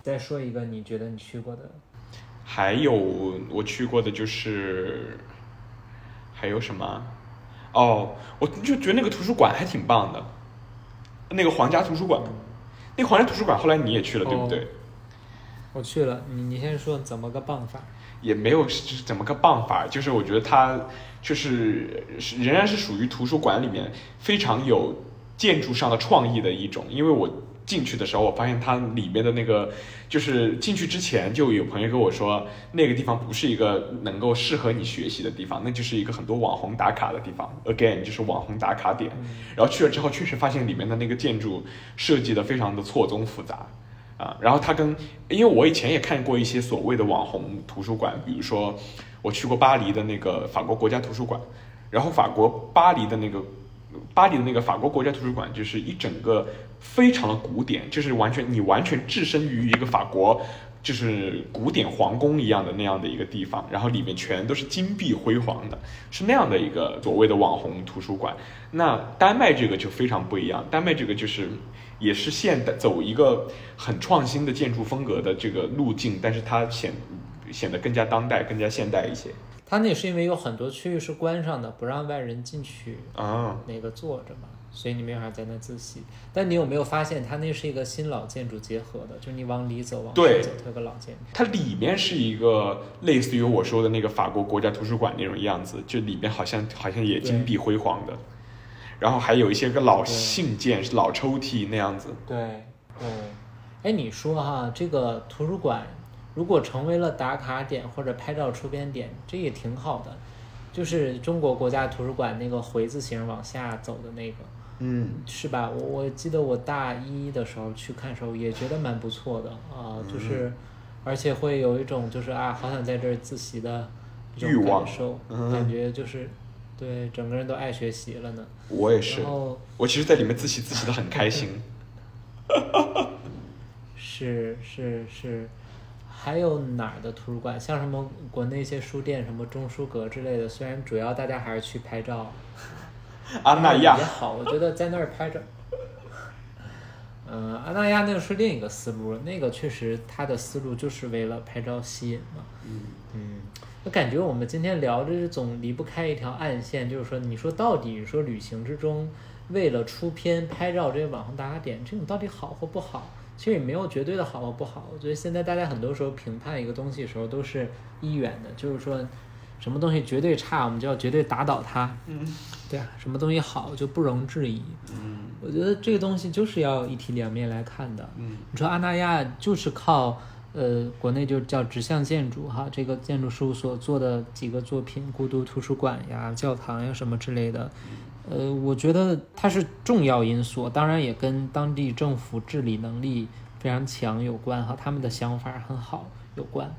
再说一个，你觉得你去过的？还有我去过的就是，还有什么？哦，我就觉得那个图书馆还挺棒的，那个皇家图书馆。那皇家图书馆后来你也去了，对不对？我去了，你你先说怎么个棒法？也没有是怎么个办法，就是我觉得它就是仍然是属于图书馆里面非常有建筑上的创意的一种。因为我进去的时候，我发现它里面的那个就是进去之前就有朋友跟我说，那个地方不是一个能够适合你学习的地方，那就是一个很多网红打卡的地方。Again，就是网红打卡点。然后去了之后，确实发现里面的那个建筑设计的非常的错综复杂。啊，然后他跟，因为我以前也看过一些所谓的网红图书馆，比如说我去过巴黎的那个法国国家图书馆，然后法国巴黎的那个巴黎的那个法国国家图书馆就是一整个非常的古典，就是完全你完全置身于一个法国就是古典皇宫一样的那样的一个地方，然后里面全都是金碧辉煌的，是那样的一个所谓的网红图书馆。那丹麦这个就非常不一样，丹麦这个就是。也是现代走一个很创新的建筑风格的这个路径，但是它显显得更加当代、更加现代一些。它那是因为有很多区域是关上的，不让外人进去啊，那个坐着嘛，所以你没法在那自习。但你有没有发现，它那是一个新老建筑结合的？就是你往里走，往里走，它有个老建筑。它里面是一个类似于我说的那个法国国家图书馆那种样子，就里面好像好像也金碧辉煌的。然后还有一些个老信件、老抽屉那样子。对，对。哎，你说哈，这个图书馆如果成为了打卡点或者拍照出片点，这也挺好的。就是中国国家图书馆那个回字形往下走的那个，嗯，是吧？我我记得我大一的时候去看时候也觉得蛮不错的啊，就是而且会有一种就是啊，好想在这儿自习的欲望，感觉就是对整个人都爱学习了呢。我也是，我其实在里面自习自习的很开心。是是是。还有哪儿的图书馆？像什么国内一些书店，什么中书阁之类的。虽然主要大家还是去拍照，阿那亚也好，我觉得在那儿拍照。嗯，阿那亚那个是另一个思路，那个确实他的思路就是为了拍照吸引嘛。嗯嗯，我感觉我们今天聊的总离不开一条暗线，就是说，你说到底说旅行之中，为了出片拍照这些网红打卡点，这种到底好或不好？其实也没有绝对的好或不好，我觉得现在大家很多时候评判一个东西的时候都是一元的，就是说，什么东西绝对差，我们就要绝对打倒它。嗯，对啊，什么东西好就不容置疑。嗯，我觉得这个东西就是要一体两面来看的。嗯，你说阿那亚就是靠呃国内就叫直向建筑哈，这个建筑事务所做的几个作品，孤独图书馆呀、教堂呀什么之类的。呃，我觉得它是重要因素，当然也跟当地政府治理能力非常强有关哈，他们的想法很好有关。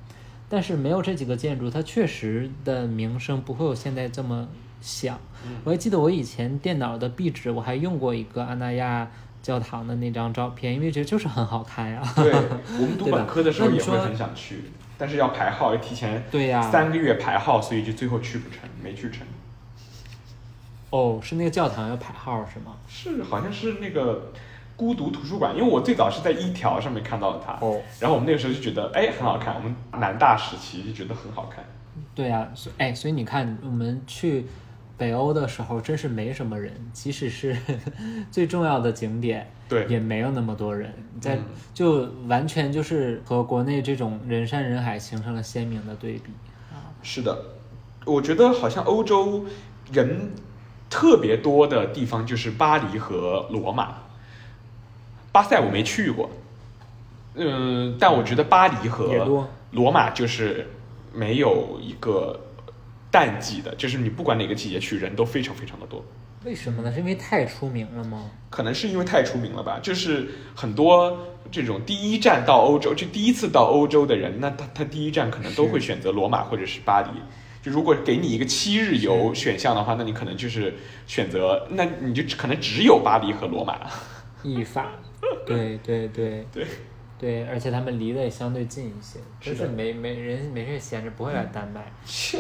但是没有这几个建筑，它确实的名声不会有现在这么响。我还记得我以前电脑的壁纸，我还用过一个阿那亚教堂的那张照片，因为觉得就是很好看呀。对我们 读本科的时候也会很想去，但是要排号，要提前对呀三个月排号，所以就最后去不成，没去成。哦，是那个教堂要排号是吗？是，好像是那个孤独图书馆，因为我最早是在一条上面看到了它。哦。然后我们那个时候就觉得，哎，很好看。我们南大时期就觉得很好看。对呀，所哎，所以你看，我们去北欧的时候，真是没什么人，即使是 最重要的景点，对，也没有那么多人，在就完全就是和国内这种人山人海形成了鲜明的对比。啊，是的，我觉得好像欧洲人。特别多的地方就是巴黎和罗马，巴塞我没去过，嗯，但我觉得巴黎和罗马就是没有一个淡季的，就是你不管哪个季节去，人都非常非常的多。为什么呢？是因为太出名了吗？可能是因为太出名了吧。就是很多这种第一站到欧洲，就第一次到欧洲的人，那他他第一站可能都会选择罗马或者是巴黎。就如果给你一个七日游选项的话，那你可能就是选择，那你就可能只有巴黎和罗马。意法，对对对对对，而且他们离得也相对近一些，就是没没人没事闲着不会来丹麦。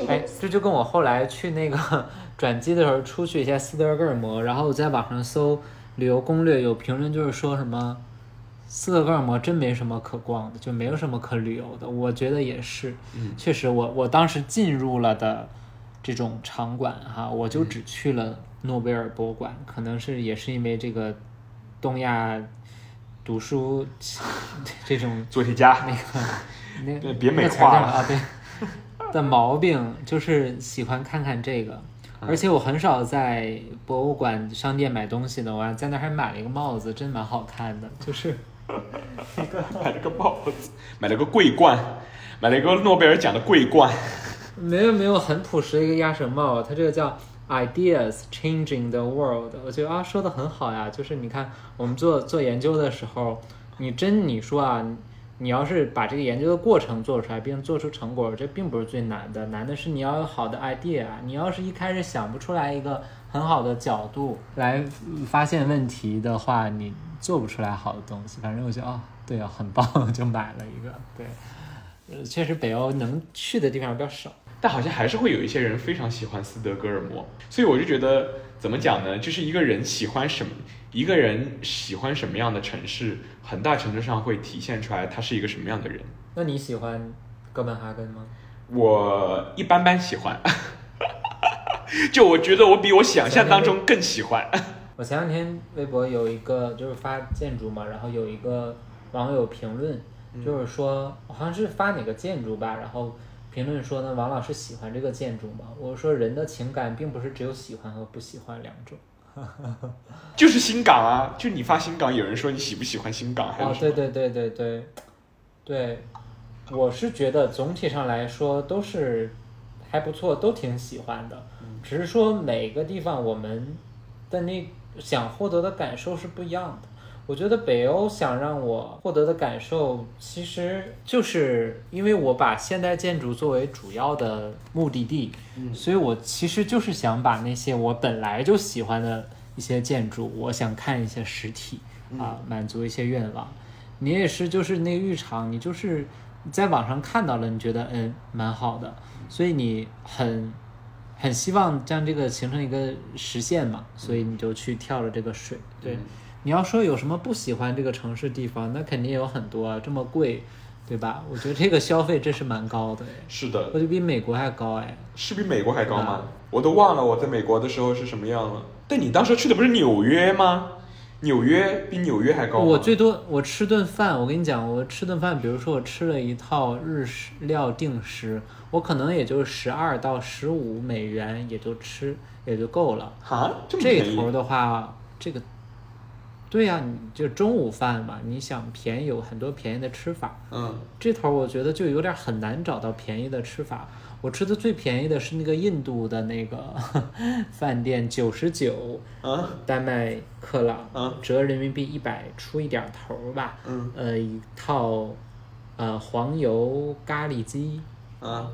哎，这就跟我后来去那个 转机的时候出去一下斯德哥尔摩，然后我在网上搜旅游攻略，有评论就是说什么。斯德哥尔摩真没什么可逛的，就没有什么可旅游的。我觉得也是，确实，我我当时进入了的这种场馆哈，我就只去了诺贝尔博物馆，可能是也是因为这个东亚读书 这种 做题家那个 那别美化了啊，对的毛病，就是喜欢看看这个。而且我很少在博物馆商店买东西的，我在那还买了一个帽子，真蛮好看的，就是。买了个帽子，买了个桂冠，买了一个诺贝尔奖的桂冠。没有没有，很朴实的一个鸭舌帽。它这个叫 Ideas Changing the World，我觉得啊说的很好呀。就是你看我们做做研究的时候，你真你说啊，你要是把这个研究的过程做出来，并做出成果，这并不是最难的，难的是你要有好的 idea。你要是一开始想不出来一个很好的角度来发现问题的话，你。做不出来好的东西，反正我觉得哦，对啊，很棒，就买了一个。对，呃，确实北欧能去的地方比较少，但好像还是会有一些人非常喜欢斯德哥尔摩，所以我就觉得怎么讲呢？就是一个人喜欢什么，一个人喜欢什么样的城市，很大程度上会体现出来他是一个什么样的人。那你喜欢哥本哈根吗？我一般般喜欢，就我觉得我比我想象当中更喜欢。我前两天微博有一个就是发建筑嘛，然后有一个网友评论，就是说好像是发哪个建筑吧，然后评论说呢，王老师喜欢这个建筑吗？我说人的情感并不是只有喜欢和不喜欢两种，就是新港啊，就你发新港，有人说你喜不喜欢新港？哦，对对对对对，对，我是觉得总体上来说都是还不错，都挺喜欢的。只是说每个地方我们的那想获得的感受是不一样的。我觉得北欧想让我获得的感受，其实就是因为我把现代建筑作为主要的目的地，所以我其实就是想把那些我本来就喜欢的一些建筑，我想看一些实体啊，满足一些愿望。你也是，就是那个浴场，你就是在网上看到了，你觉得嗯蛮好的，所以你很很希望将这个形成一个实现嘛，所以你就去跳了这个水，对。你要说有什么不喜欢这个城市地方，那肯定有很多，这么贵，对吧？我觉得这个消费真是蛮高的，是的，我觉得比美国还高哎。是比美国还高吗？我都忘了我在美国的时候是什么样了。但你当时去的不是纽约吗？纽约比纽约还高。我最多我吃顿饭，我跟你讲，我吃顿饭，比如说我吃了一套日式料定食，我可能也就十二到十五美元，也就吃也就够了。哈，这头的话，这个。对呀，你就中午饭嘛，你想便宜有很多便宜的吃法。嗯，这头我觉得就有点很难找到便宜的吃法。我吃的最便宜的是那个印度的那个 饭店，九十九啊，丹麦克朗啊，折人民币一百出一点头吧。嗯，呃，一套，呃，黄油咖喱鸡。啊。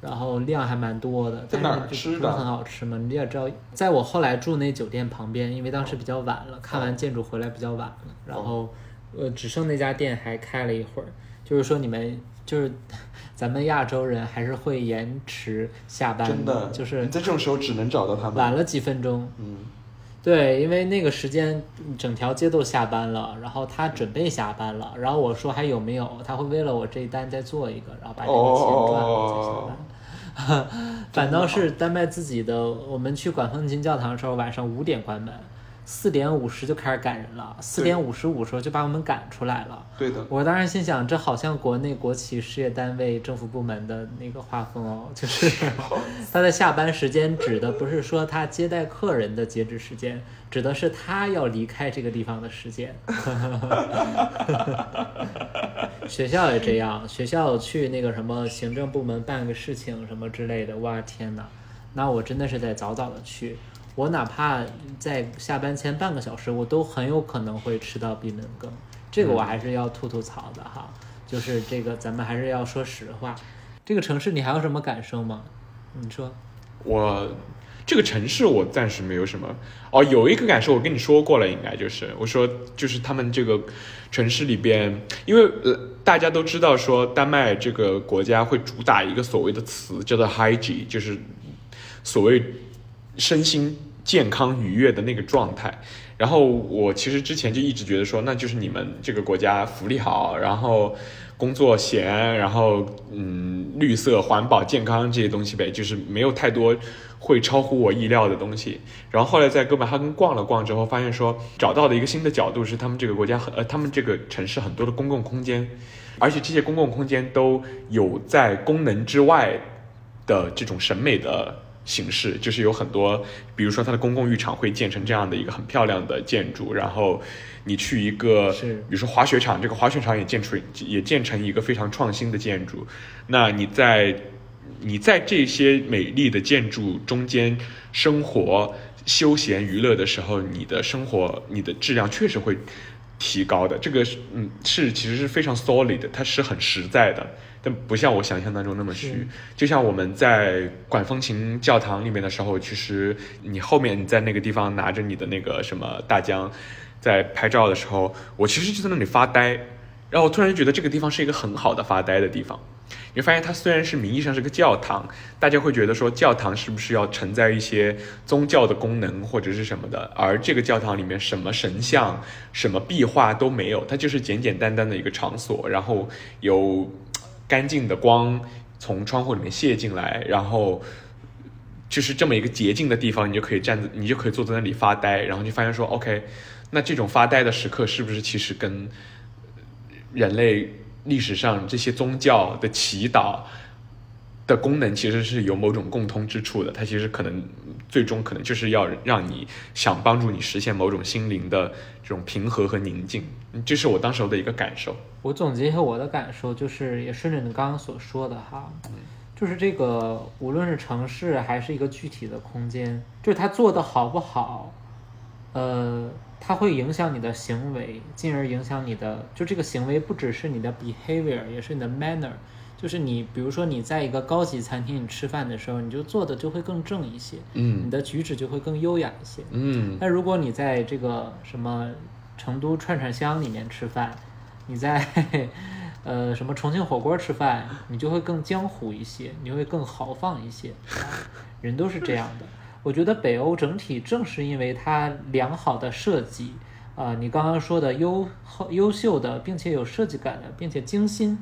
然后量还蛮多的，在哪儿吃的？很好吃嘛，你也知道，在我后来住那酒店旁边，因为当时比较晚了，看完建筑回来比较晚了，然后，呃，只剩那家店还开了一会儿。就是说，你们就是咱们亚洲人还是会延迟下班，真的，就是在这种时候只能找到他们。晚了几分钟，嗯。对，因为那个时间整条街都下班了，然后他准备下班了，然后我说还有没有，他会为了我这一单再做一个，然后把这个钱赚了再下班。反倒是丹麦自己的，我们去管风琴教堂的时候，晚上五点关门。四点五十就开始赶人了，四点五十五时候就把我们赶出来了。对的，我当时心想，这好像国内国企事业单位、政府部门的那个画风哦，就是 他的下班时间指的不是说他接待客人的截止时间，指的是他要离开这个地方的时间。学校也这样，学校去那个什么行政部门办个事情什么之类的，哇天哪，那我真的是得早早的去。我哪怕在下班前半个小时，我都很有可能会吃到闭门羹，这个我还是要吐吐槽的哈。就是这个，咱们还是要说实话。这个城市你还有什么感受吗？你说。我这个城市我暂时没有什么哦，有一个感受我跟你说过了，应该就是我说就是他们这个城市里边，因为呃大家都知道说丹麦这个国家会主打一个所谓的词叫做 hygiene，就是所谓身心。健康愉悦的那个状态，然后我其实之前就一直觉得说，那就是你们这个国家福利好，然后工作闲，然后嗯，绿色、环保、健康这些东西呗，就是没有太多会超乎我意料的东西。然后后来在哥本哈根逛了逛之后，发现说找到的一个新的角度是，他们这个国家很呃，他们这个城市很多的公共空间，而且这些公共空间都有在功能之外的这种审美的。形式就是有很多，比如说它的公共浴场会建成这样的一个很漂亮的建筑，然后你去一个，比如说滑雪场，这个滑雪场也建出也建成一个非常创新的建筑。那你在你在这些美丽的建筑中间生活、休闲、娱乐的时候，你的生活你的质量确实会提高的。这个是嗯是其实是非常 solid 的，它是很实在的。但不像我想象当中那么虚，就像我们在管风琴教堂里面的时候，其实你后面你在那个地方拿着你的那个什么大疆，在拍照的时候，我其实就在那里发呆，然后我突然觉得这个地方是一个很好的发呆的地方。你发现它虽然是名义上是个教堂，大家会觉得说教堂是不是要承载一些宗教的功能或者是什么的，而这个教堂里面什么神像、什么壁画都没有，它就是简简单单的一个场所，然后有。干净的光从窗户里面泻进来，然后就是这么一个洁净的地方，你就可以站在，你就可以坐在那里发呆，然后就发现说，OK，那这种发呆的时刻是不是其实跟人类历史上这些宗教的祈祷？的功能其实是有某种共通之处的，它其实可能最终可能就是要让你想帮助你实现某种心灵的这种平和和宁静，这是我当时候的一个感受。我总结一下我的感受，就是也顺着你刚刚所说的哈，就是这个，无论是城市还是一个具体的空间，就是它做的好不好，呃，它会影响你的行为，进而影响你的，就这个行为不只是你的 behavior，也是你的 manner。就是你，比如说你在一个高级餐厅你吃饭的时候，你就做的就会更正一些，嗯，你的举止就会更优雅一些，嗯。那如果你在这个什么成都串串香里面吃饭，你在 呃什么重庆火锅吃饭，你就会更江湖一些，你会更豪放一些。人都是这样的。我觉得北欧整体正是因为它良好的设计，啊，你刚刚说的优优秀的，并且有设计感的，并且精心。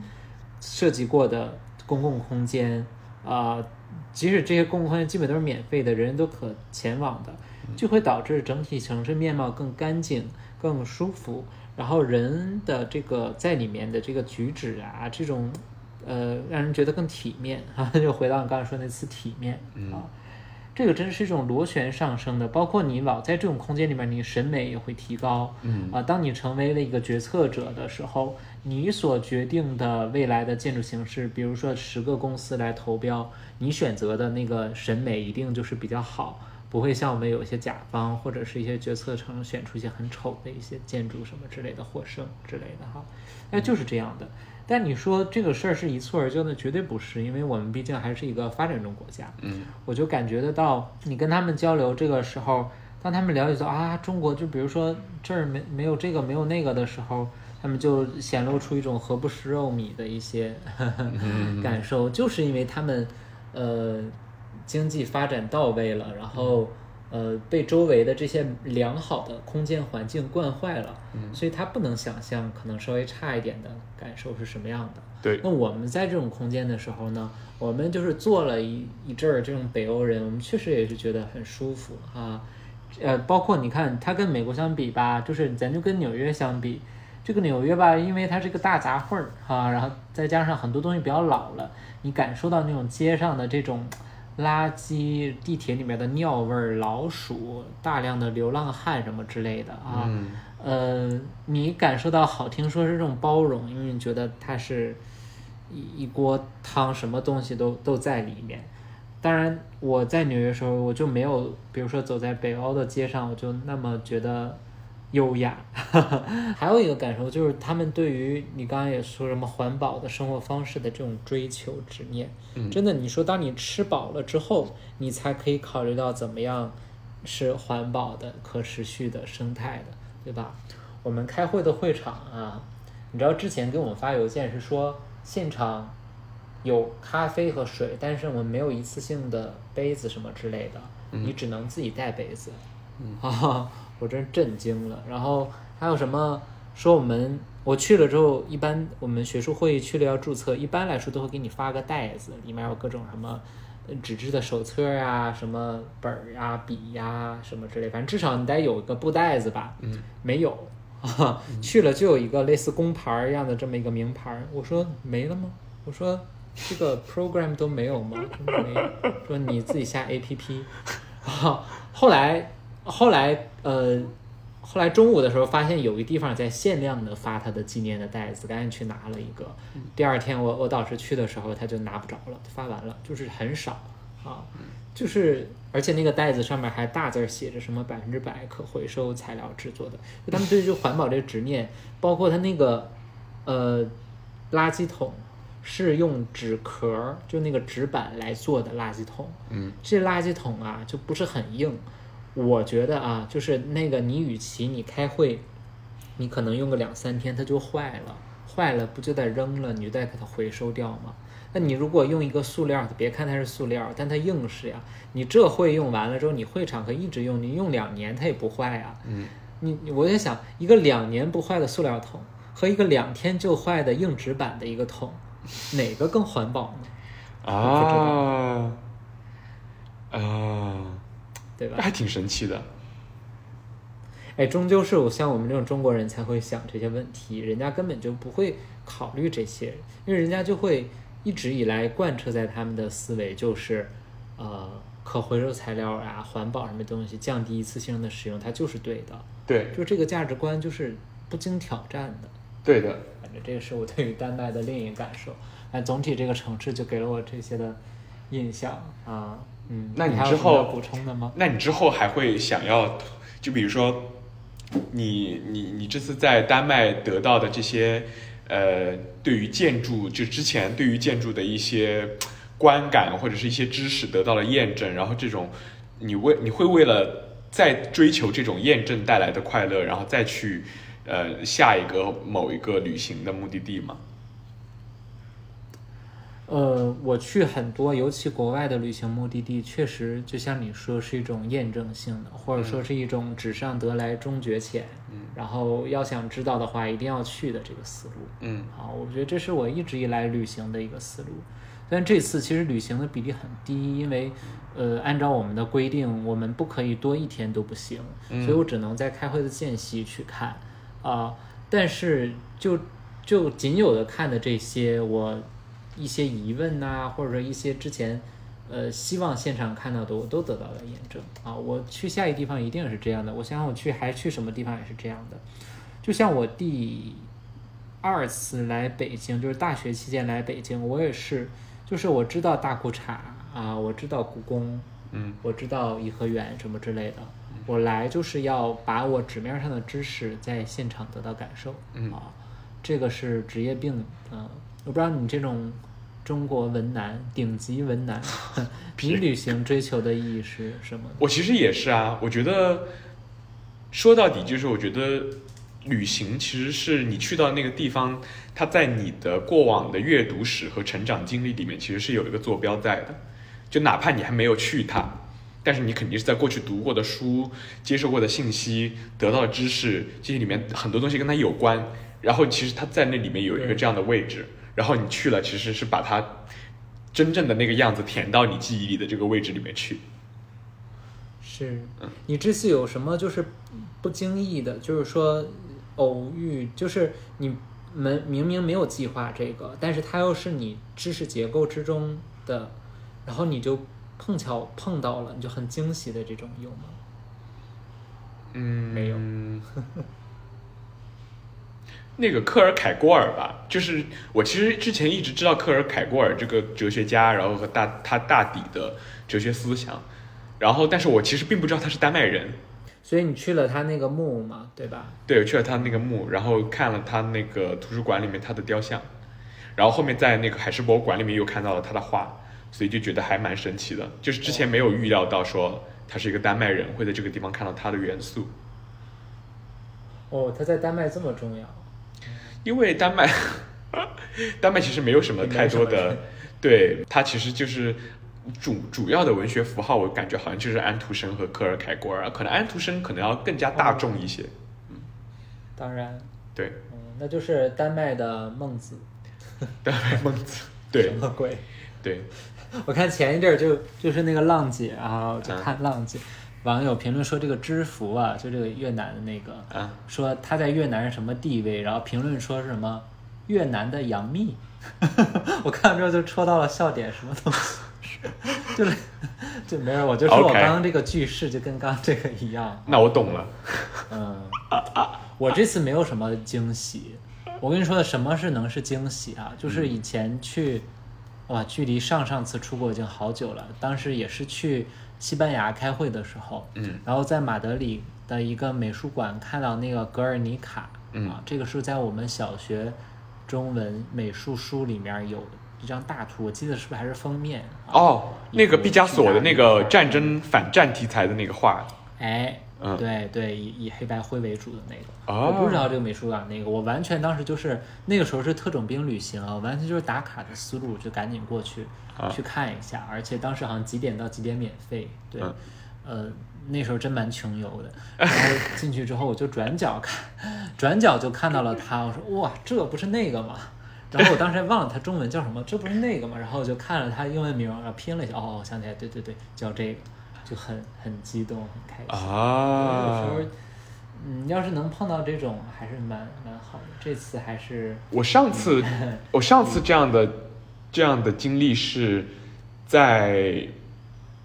设计过的公共空间，啊，即使这些公共空间基本都是免费的，人人都可前往的，就会导致整体城市面貌更干净、更舒服。然后人的这个在里面的这个举止啊，这种，呃，让人觉得更体面啊。就回到你刚才说那次体面啊，这个真是一种螺旋上升的。包括你老在这种空间里面，你审美也会提高。嗯啊，当你成为了一个决策者的时候。你所决定的未来的建筑形式，比如说十个公司来投标，你选择的那个审美一定就是比较好，不会像我们有一些甲方或者是一些决策层选出一些很丑的一些建筑什么之类的获胜之类的哈，那就是这样的。但你说这个事儿是一蹴而就的，绝对不是，因为我们毕竟还是一个发展中国家。嗯，我就感觉得到，你跟他们交流这个时候，当他们了解到啊，中国就比如说这儿没没有这个没有那个的时候。他们就显露出一种何不食肉糜的一些 感受，就是因为他们，呃，经济发展到位了，然后呃被周围的这些良好的空间环境惯坏了，所以他不能想象可能稍微差一点的感受是什么样的。对，那我们在这种空间的时候呢，我们就是做了一一阵儿这种北欧人，我们确实也是觉得很舒服啊，呃，包括你看它跟美国相比吧，就是咱就跟纽约相比。这个纽约吧，因为它是个大杂烩儿哈，然后再加上很多东西比较老了，你感受到那种街上的这种垃圾、地铁里面的尿味儿、老鼠、大量的流浪汉什么之类的啊，呃，你感受到好听说是这种包容，因为你觉得它是一一锅汤，什么东西都都在里面。当然，我在纽约时候，我就没有，比如说走在北欧的街上，我就那么觉得。优雅，还有一个感受就是他们对于你刚刚也说什么环保的生活方式的这种追求执念，真的，你说当你吃饱了之后，你才可以考虑到怎么样是环保的、可持续的、生态的，对吧？我们开会的会场啊，你知道之前给我们发邮件是说现场有咖啡和水，但是我们没有一次性的杯子什么之类的，你只能自己带杯子，啊。我真震惊了，然后还有什么说我们我去了之后，一般我们学术会议去了要注册，一般来说都会给你发个袋子，里面有各种什么纸质的手册呀、什么本儿呀、笔呀什么之类，反正至少你得有个布袋子吧。嗯，没有 去了就有一个类似工牌一样的这么一个名牌。我说没了吗？我说这个 program 都没有吗？没有。说你自己下 APP。后来。后来，呃，后来中午的时候发现有一地方在限量的发他的纪念的袋子，赶紧去拿了一个。第二天我我导师去的时候他就拿不着了，发完了，就是很少啊，就是而且那个袋子上面还大字写着什么百分之百可回收材料制作的，就他们对于环保这个执念，包括他那个呃垃圾桶是用纸壳，就那个纸板来做的垃圾桶，嗯，这垃圾桶啊就不是很硬。我觉得啊，就是那个你，与其你开会，你可能用个两三天它就坏了，坏了不就得扔了，你就得给它回收掉吗？那你如果用一个塑料的，别看它是塑料，但它硬是呀。你这会用完了之后，你会场可以一直用，你用两年它也不坏呀。嗯，你我在想，一个两年不坏的塑料桶和一个两天就坏的硬纸板的一个桶，哪个更环保呢？啊啊。对吧？还挺神奇的，哎，终究是像我们这种中国人才会想这些问题，人家根本就不会考虑这些，因为人家就会一直以来贯彻在他们的思维就是，呃，可回收材料啊，环保什么东西，降低一次性的使用，它就是对的。对，就这个价值观就是不经挑战的。对的，反正这个是我对于丹麦的另一个感受。哎，总体这个城市就给了我这些的印象啊。嗯，那你之后补充的吗？那你之后还会想要，就比如说，你你你这次在丹麦得到的这些，呃，对于建筑，就之前对于建筑的一些观感或者是一些知识得到了验证，然后这种，你为你会为了再追求这种验证带来的快乐，然后再去呃下一个某一个旅行的目的地吗？呃，我去很多，尤其国外的旅行目的地，确实就像你说，是一种验证性的，或者说是一种纸上得来终觉浅。嗯。然后要想知道的话，一定要去的这个思路。嗯。好，我觉得这是我一直以来旅行的一个思路。但这次其实旅行的比例很低，因为呃，按照我们的规定，我们不可以多一天都不行，所以我只能在开会的间隙去看啊。但是就就仅有的看的这些，我。一些疑问呐，或者说一些之前，呃，希望现场看到的，我都得到了验证啊！我去下一地方一定是这样的。我想想，我去还去什么地方也是这样的。就像我第二次来北京，就是大学期间来北京，我也是，就是我知道大裤衩啊，我知道故宫，嗯，我知道颐和园什么之类的。我来就是要把我纸面上的知识在现场得到感受，啊，这个是职业病，嗯，我不知道你这种。中国文男，顶级文男，你旅行追求的意义是什么？我其实也是啊，我觉得说到底就是，我觉得旅行其实是你去到那个地方，它在你的过往的阅读史和成长经历里面，其实是有一个坐标在的。就哪怕你还没有去它，但是你肯定是在过去读过的书、接受过的信息、得到的知识这些里面很多东西跟它有关，然后其实它在那里面有一个这样的位置。然后你去了，其实是把它真正的那个样子填到你记忆里的这个位置里面去。是，你这次有什么就是不经意的，就是说偶遇，就是你们明明没有计划这个，但是它又是你知识结构之中的，然后你就碰巧碰到了，你就很惊喜的这种有吗？嗯，没有。那个克尔凯郭尔吧，就是我其实之前一直知道克尔凯郭尔这个哲学家，然后和大他大底的哲学思想，然后但是我其实并不知道他是丹麦人，所以你去了他那个墓嘛，对吧？对，去了他那个墓，然后看了他那个图书馆里面他的雕像，然后后面在那个海事博物馆里面又看到了他的画，所以就觉得还蛮神奇的，就是之前没有预料到说他是一个丹麦人会在这个地方看到他的元素。哦，他在丹麦这么重要。因为丹麦，丹麦其实没有什么太多的，对它其实就是主主要的文学符号，我感觉好像就是安徒生和科尔凯郭尔，可能安徒生可能要更加大众一些。嗯，当然，对，嗯，那就是丹麦的孟子，丹麦孟子，对，什么鬼？对，我看前一阵儿就就是那个浪姐啊，我就看浪姐。网友评论说：“这个知福啊，就这个越南的那个，说他在越南是什么地位？然后评论说是什么越南的杨幂，我看了之后就戳到了笑点，什么东西？就是就没有，我就说我刚刚这个句式就跟刚刚这个一样。那我懂了。嗯，我这次没有什么惊喜。我跟你说的什么是能是惊喜啊？就是以前去，哇，距离上上次出国已经好久了，当时也是去。”西班牙开会的时候，嗯，然后在马德里的一个美术馆看到那个《格尔尼卡》，嗯，啊，这个是在我们小学中文美术书里面有一张大图，我记得是不是还是封面？哦，那个毕加索的那个战争反战题材的那个画，哎。对对，以以黑白灰为主的那个，我不知道这个美术馆那个，我完全当时就是那个时候是特种兵旅行啊，完全就是打卡的思路，就赶紧过去去看一下，而且当时好像几点到几点免费，对，呃，那时候真蛮穷游的，然后进去之后我就转角看，转角就看到了他，我说哇，这不是那个吗？然后我当时还忘了他中文叫什么，这不是那个吗？然后我就看了他英文名，然后拼了一下，哦，我想起来，对对对，叫这个。就很很激动，很开心啊！有时候，嗯，要是能碰到这种，还是蛮蛮好的。这次还是我上次，我上次这样的这样的经历是在，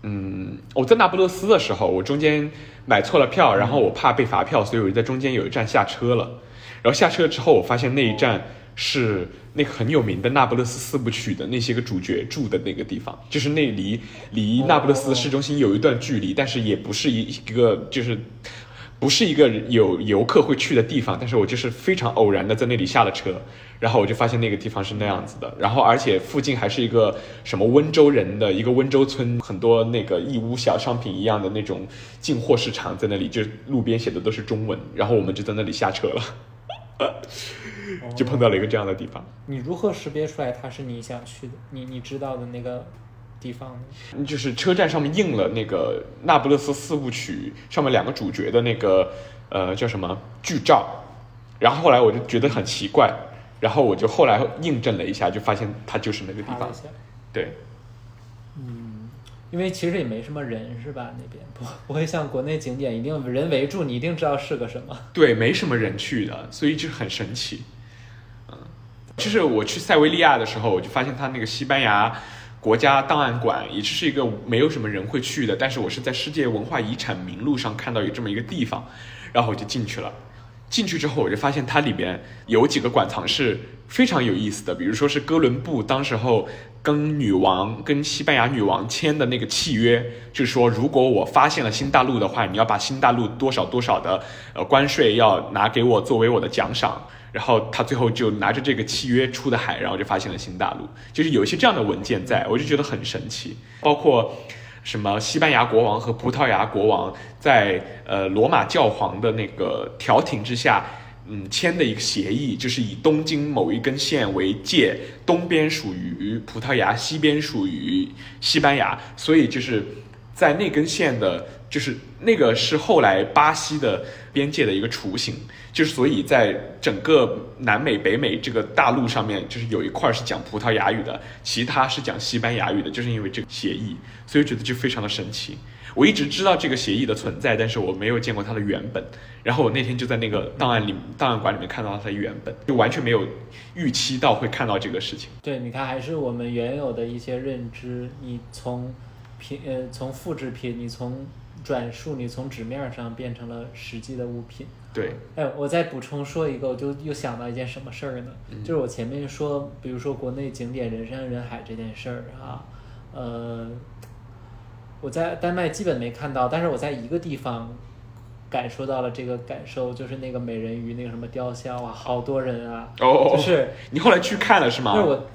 嗯，我在那不勒斯的时候，我中间买错了票，然后我怕被罚票，所以我就在中间有一站下车了。然后下车之后，我发现那一站是那个很有名的那不勒斯四部曲的那些个主角住的那个地方，就是那离离那不勒斯市中心有一段距离，但是也不是一一个就是不是一个有游客会去的地方，但是我就是非常偶然的在那里下了车，然后我就发现那个地方是那样子的，然后而且附近还是一个什么温州人的一个温州村，很多那个义乌小商品一样的那种进货市场在那里，就路边写的都是中文，然后我们就在那里下车了。就碰到了一个这样的地方。你如何识别出来它是你想去的？你你知道的那个地方呢？就是车站上面印了那个《那不勒斯四部曲》上面两个主角的那个呃叫什么剧照，然后后来我就觉得很奇怪，然后我就后来印证了一下，就发现它就是那个地方。对。嗯，因为其实也没什么人是吧？那边不 不会像国内景点一定人围住，你一定知道是个什么。对，没什么人去的，所以就很神奇。嗯就是我去塞维利亚的时候，我就发现他那个西班牙国家档案馆，也就是一个没有什么人会去的。但是我是在世界文化遗产名录上看到有这么一个地方，然后我就进去了。进去之后，我就发现它里边有几个馆藏是非常有意思的，比如说是哥伦布当时候跟女王、跟西班牙女王签的那个契约，就是说如果我发现了新大陆的话，你要把新大陆多少多少的呃关税要拿给我作为我的奖赏。然后他最后就拿着这个契约出的海，然后就发现了新大陆，就是有一些这样的文件在，我就觉得很神奇。包括什么西班牙国王和葡萄牙国王在呃罗马教皇的那个调停之下，嗯签的一个协议，就是以东京某一根线为界，东边属于葡萄牙，西边属于西班牙，所以就是在那根线的，就是那个是后来巴西的边界的一个雏形。就是所以，在整个南美、北美这个大陆上面，就是有一块是讲葡萄牙语的，其他是讲西班牙语的，就是因为这个协议，所以觉得就非常的神奇。我一直知道这个协议的存在，但是我没有见过它的原本。然后我那天就在那个档案里、档案馆里面看到它的原本，就完全没有预期到会看到这个事情。对，你看，还是我们原有的一些认知，你从品呃从复制品，你从转述，你从纸面上变成了实际的物品。对，哎，我再补充说一个，我就又想到一件什么事儿呢？就是我前面说，比如说国内景点人山人海这件事儿啊，呃，我在丹麦基本没看到，但是我在一个地方感受到了这个感受，就是那个美人鱼那个什么雕像啊，好多人啊，哦，就是你后来去看了是吗？是我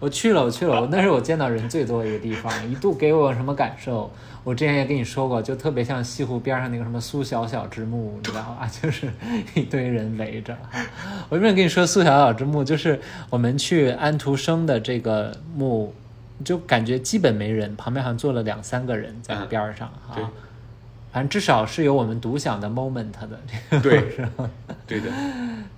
我去了，我去了，那是我见到人最多的一个地方，一度给我什么感受？我之前也跟你说过，就特别像西湖边上那个什么苏小小之墓，你知道吧？就是一堆人围着。我为什么跟你说苏小小之墓？就是我们去安徒生的这个墓，就感觉基本没人，旁边好像坐了两三个人在边上哈。反正至少是有我们独享的 moment 的这个对，对的。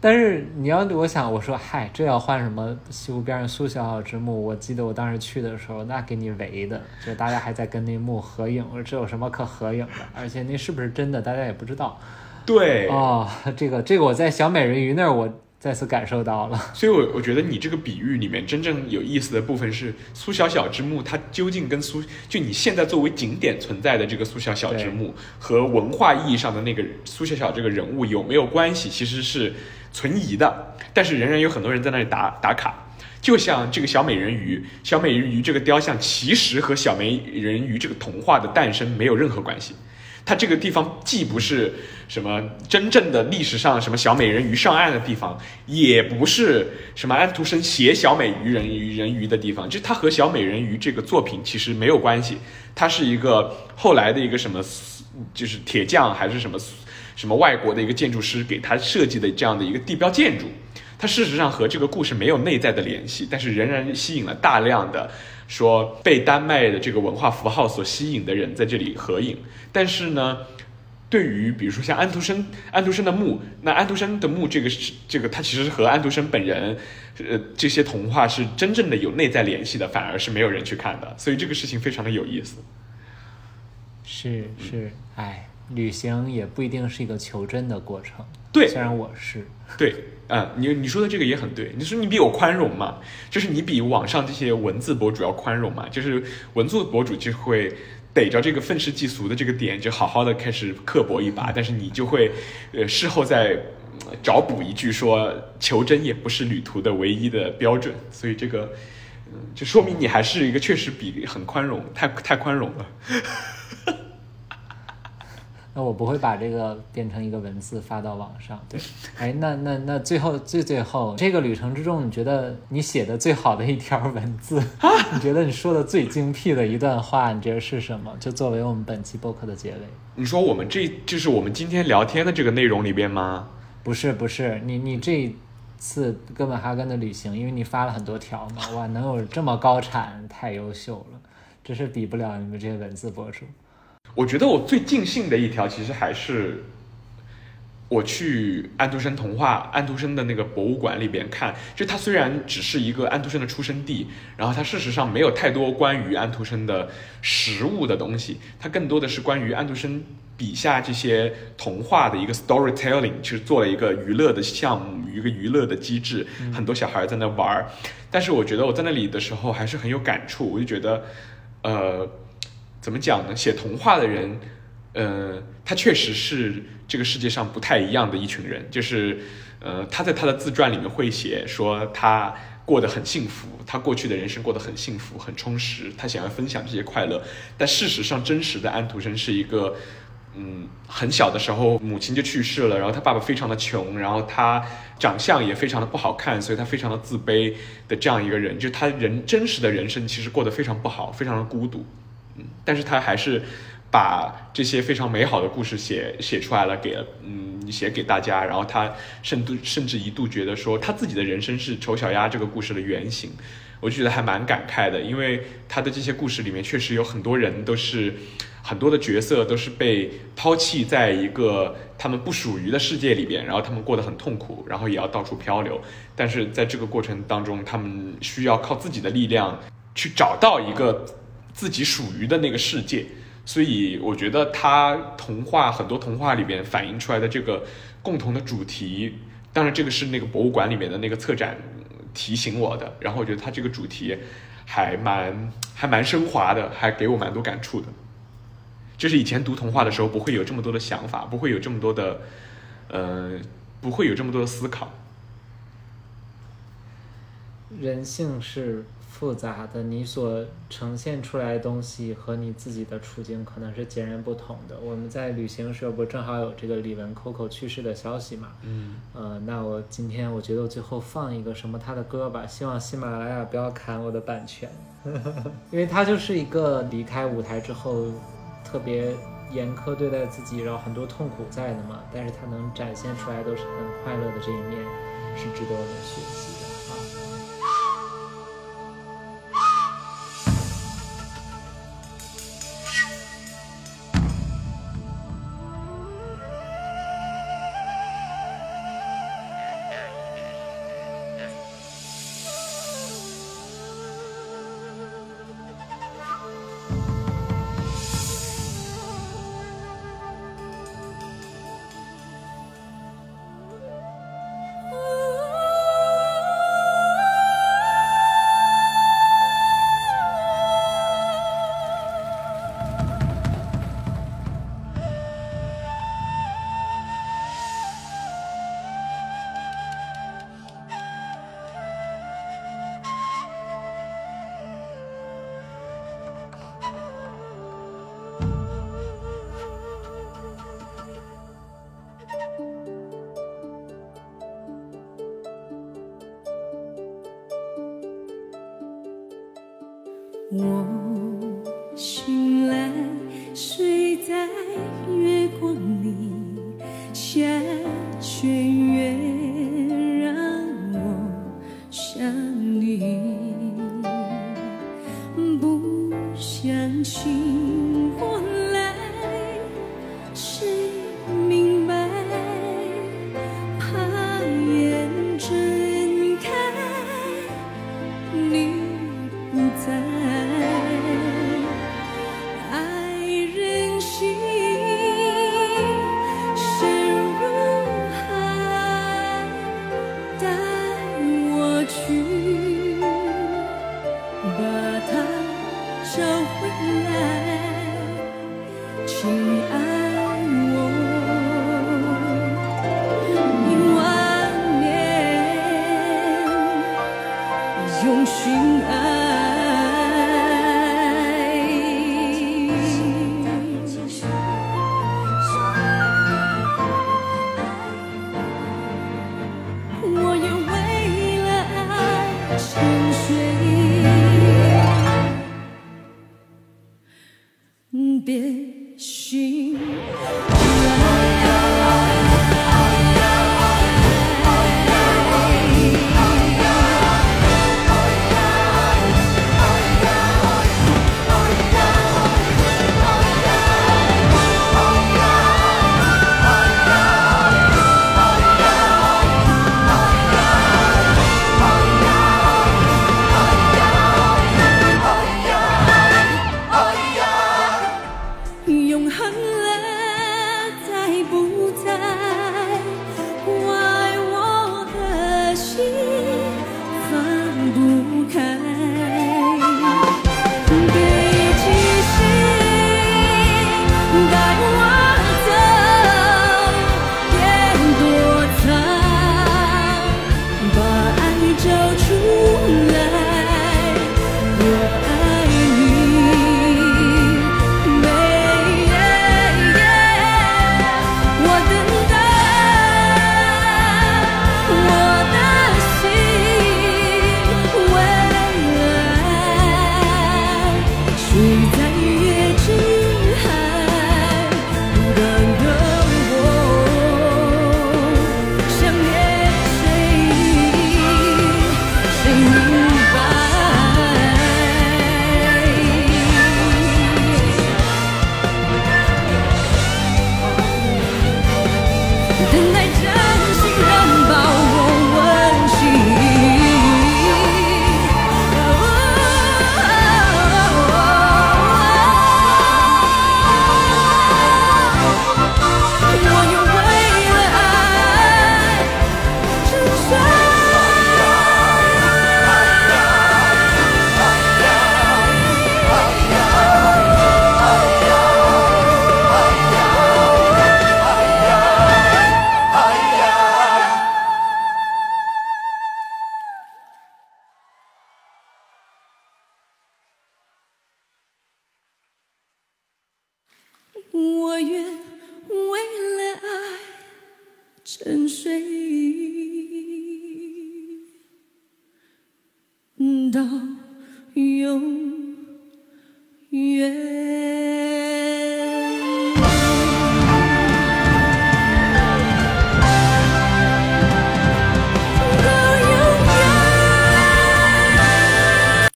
但是你要我想，我说嗨，这要换什么西湖边上苏小小之墓？我记得我当时去的时候，那给你围的，就大家还在跟那墓合影。我说这有什么可合影的？而且那是不是真的，大家也不知道。对哦，这个这个我在小美人鱼那儿我。再次感受到了，所以，我我觉得你这个比喻里面真正有意思的部分是苏小小之墓，它究竟跟苏就你现在作为景点存在的这个苏小小之墓和文化意义上的那个苏小小这个人物有没有关系？其实是存疑的，但是仍然有很多人在那里打打卡。就像这个小美人鱼，小美人鱼这个雕像其实和小美人鱼这个童话的诞生没有任何关系。它这个地方既不是什么真正的历史上什么小美人鱼上岸的地方，也不是什么安徒生写小美鱼人鱼人鱼的地方，就它和小美人鱼这个作品其实没有关系。它是一个后来的一个什么，就是铁匠还是什么什么外国的一个建筑师给他设计的这样的一个地标建筑。它事实上和这个故事没有内在的联系，但是仍然吸引了大量的。说被丹麦的这个文化符号所吸引的人在这里合影，但是呢，对于比如说像安徒生，安徒生的墓，那安徒生的墓这个是这个，它其实是和安徒生本人，呃，这些童话是真正的有内在联系的，反而是没有人去看的，所以这个事情非常的有意思。是是，哎，旅行也不一定是一个求真的过程。对，虽然我是对。嗯，你你说的这个也很对。你说你比我宽容嘛？就是你比网上这些文字博主要宽容嘛？就是文字博主就会逮着这个愤世嫉俗的这个点，就好好的开始刻薄一把。但是你就会，呃，事后再找补一句说，求真也不是旅途的唯一的标准，所以这个，嗯，就说明你还是一个确实比很宽容，太太宽容了。那我不会把这个变成一个文字发到网上。对，哎，那那那最后最最后这个旅程之中，你觉得你写的最好的一条文字，你觉得你说的最精辟的一段话，你觉得是什么？就作为我们本期播客的结尾。你说我们这就是我们今天聊天的这个内容里边吗？不是不是，你你这次哥本哈根的旅行，因为你发了很多条嘛，哇，能有这么高产，太优秀了，真是比不了你们这些文字博主。我觉得我最尽兴的一条，其实还是我去安徒生童话、安徒生的那个博物馆里边看。就它虽然只是一个安徒生的出生地，然后它事实上没有太多关于安徒生的实物的东西，它更多的是关于安徒生笔下这些童话的一个 storytelling，其实做了一个娱乐的项目，一个娱乐的机制，很多小孩在那玩儿。但是我觉得我在那里的时候还是很有感触，我就觉得，呃。怎么讲呢？写童话的人，呃，他确实是这个世界上不太一样的一群人。就是，呃，他在他的自传里面会写说他过得很幸福，他过去的人生过得很幸福、很充实，他想要分享这些快乐。但事实上，真实的安徒生是一个，嗯，很小的时候母亲就去世了，然后他爸爸非常的穷，然后他长相也非常的不好看，所以他非常的自卑的这样一个人。就他人真实的人生其实过得非常不好，非常的孤独。嗯，但是他还是把这些非常美好的故事写写出来了，给了嗯写给大家。然后他甚至甚至一度觉得说，他自己的人生是丑小鸭这个故事的原型。我就觉得还蛮感慨的，因为他的这些故事里面确实有很多人都是很多的角色都是被抛弃在一个他们不属于的世界里边，然后他们过得很痛苦，然后也要到处漂流。但是在这个过程当中，他们需要靠自己的力量去找到一个。自己属于的那个世界，所以我觉得他童话很多童话里边反映出来的这个共同的主题，当然这个是那个博物馆里面的那个策展提醒我的。然后我觉得他这个主题还蛮还蛮升华的，还给我蛮多感触的。就是以前读童话的时候不会有这么多的想法，不会有这么多的，呃，不会有这么多的思考。人性是。复杂的，你所呈现出来的东西和你自己的处境可能是截然不同的。我们在旅行时候不正好有这个李玟 Coco 去世的消息嘛？嗯，呃，那我今天我觉得我最后放一个什么他的歌吧，希望喜马拉雅不要砍我的版权，因为他就是一个离开舞台之后特别严苛对待自己，然后很多痛苦在的嘛，但是他能展现出来都是很快乐的这一面，是值得我们学习。用心爱。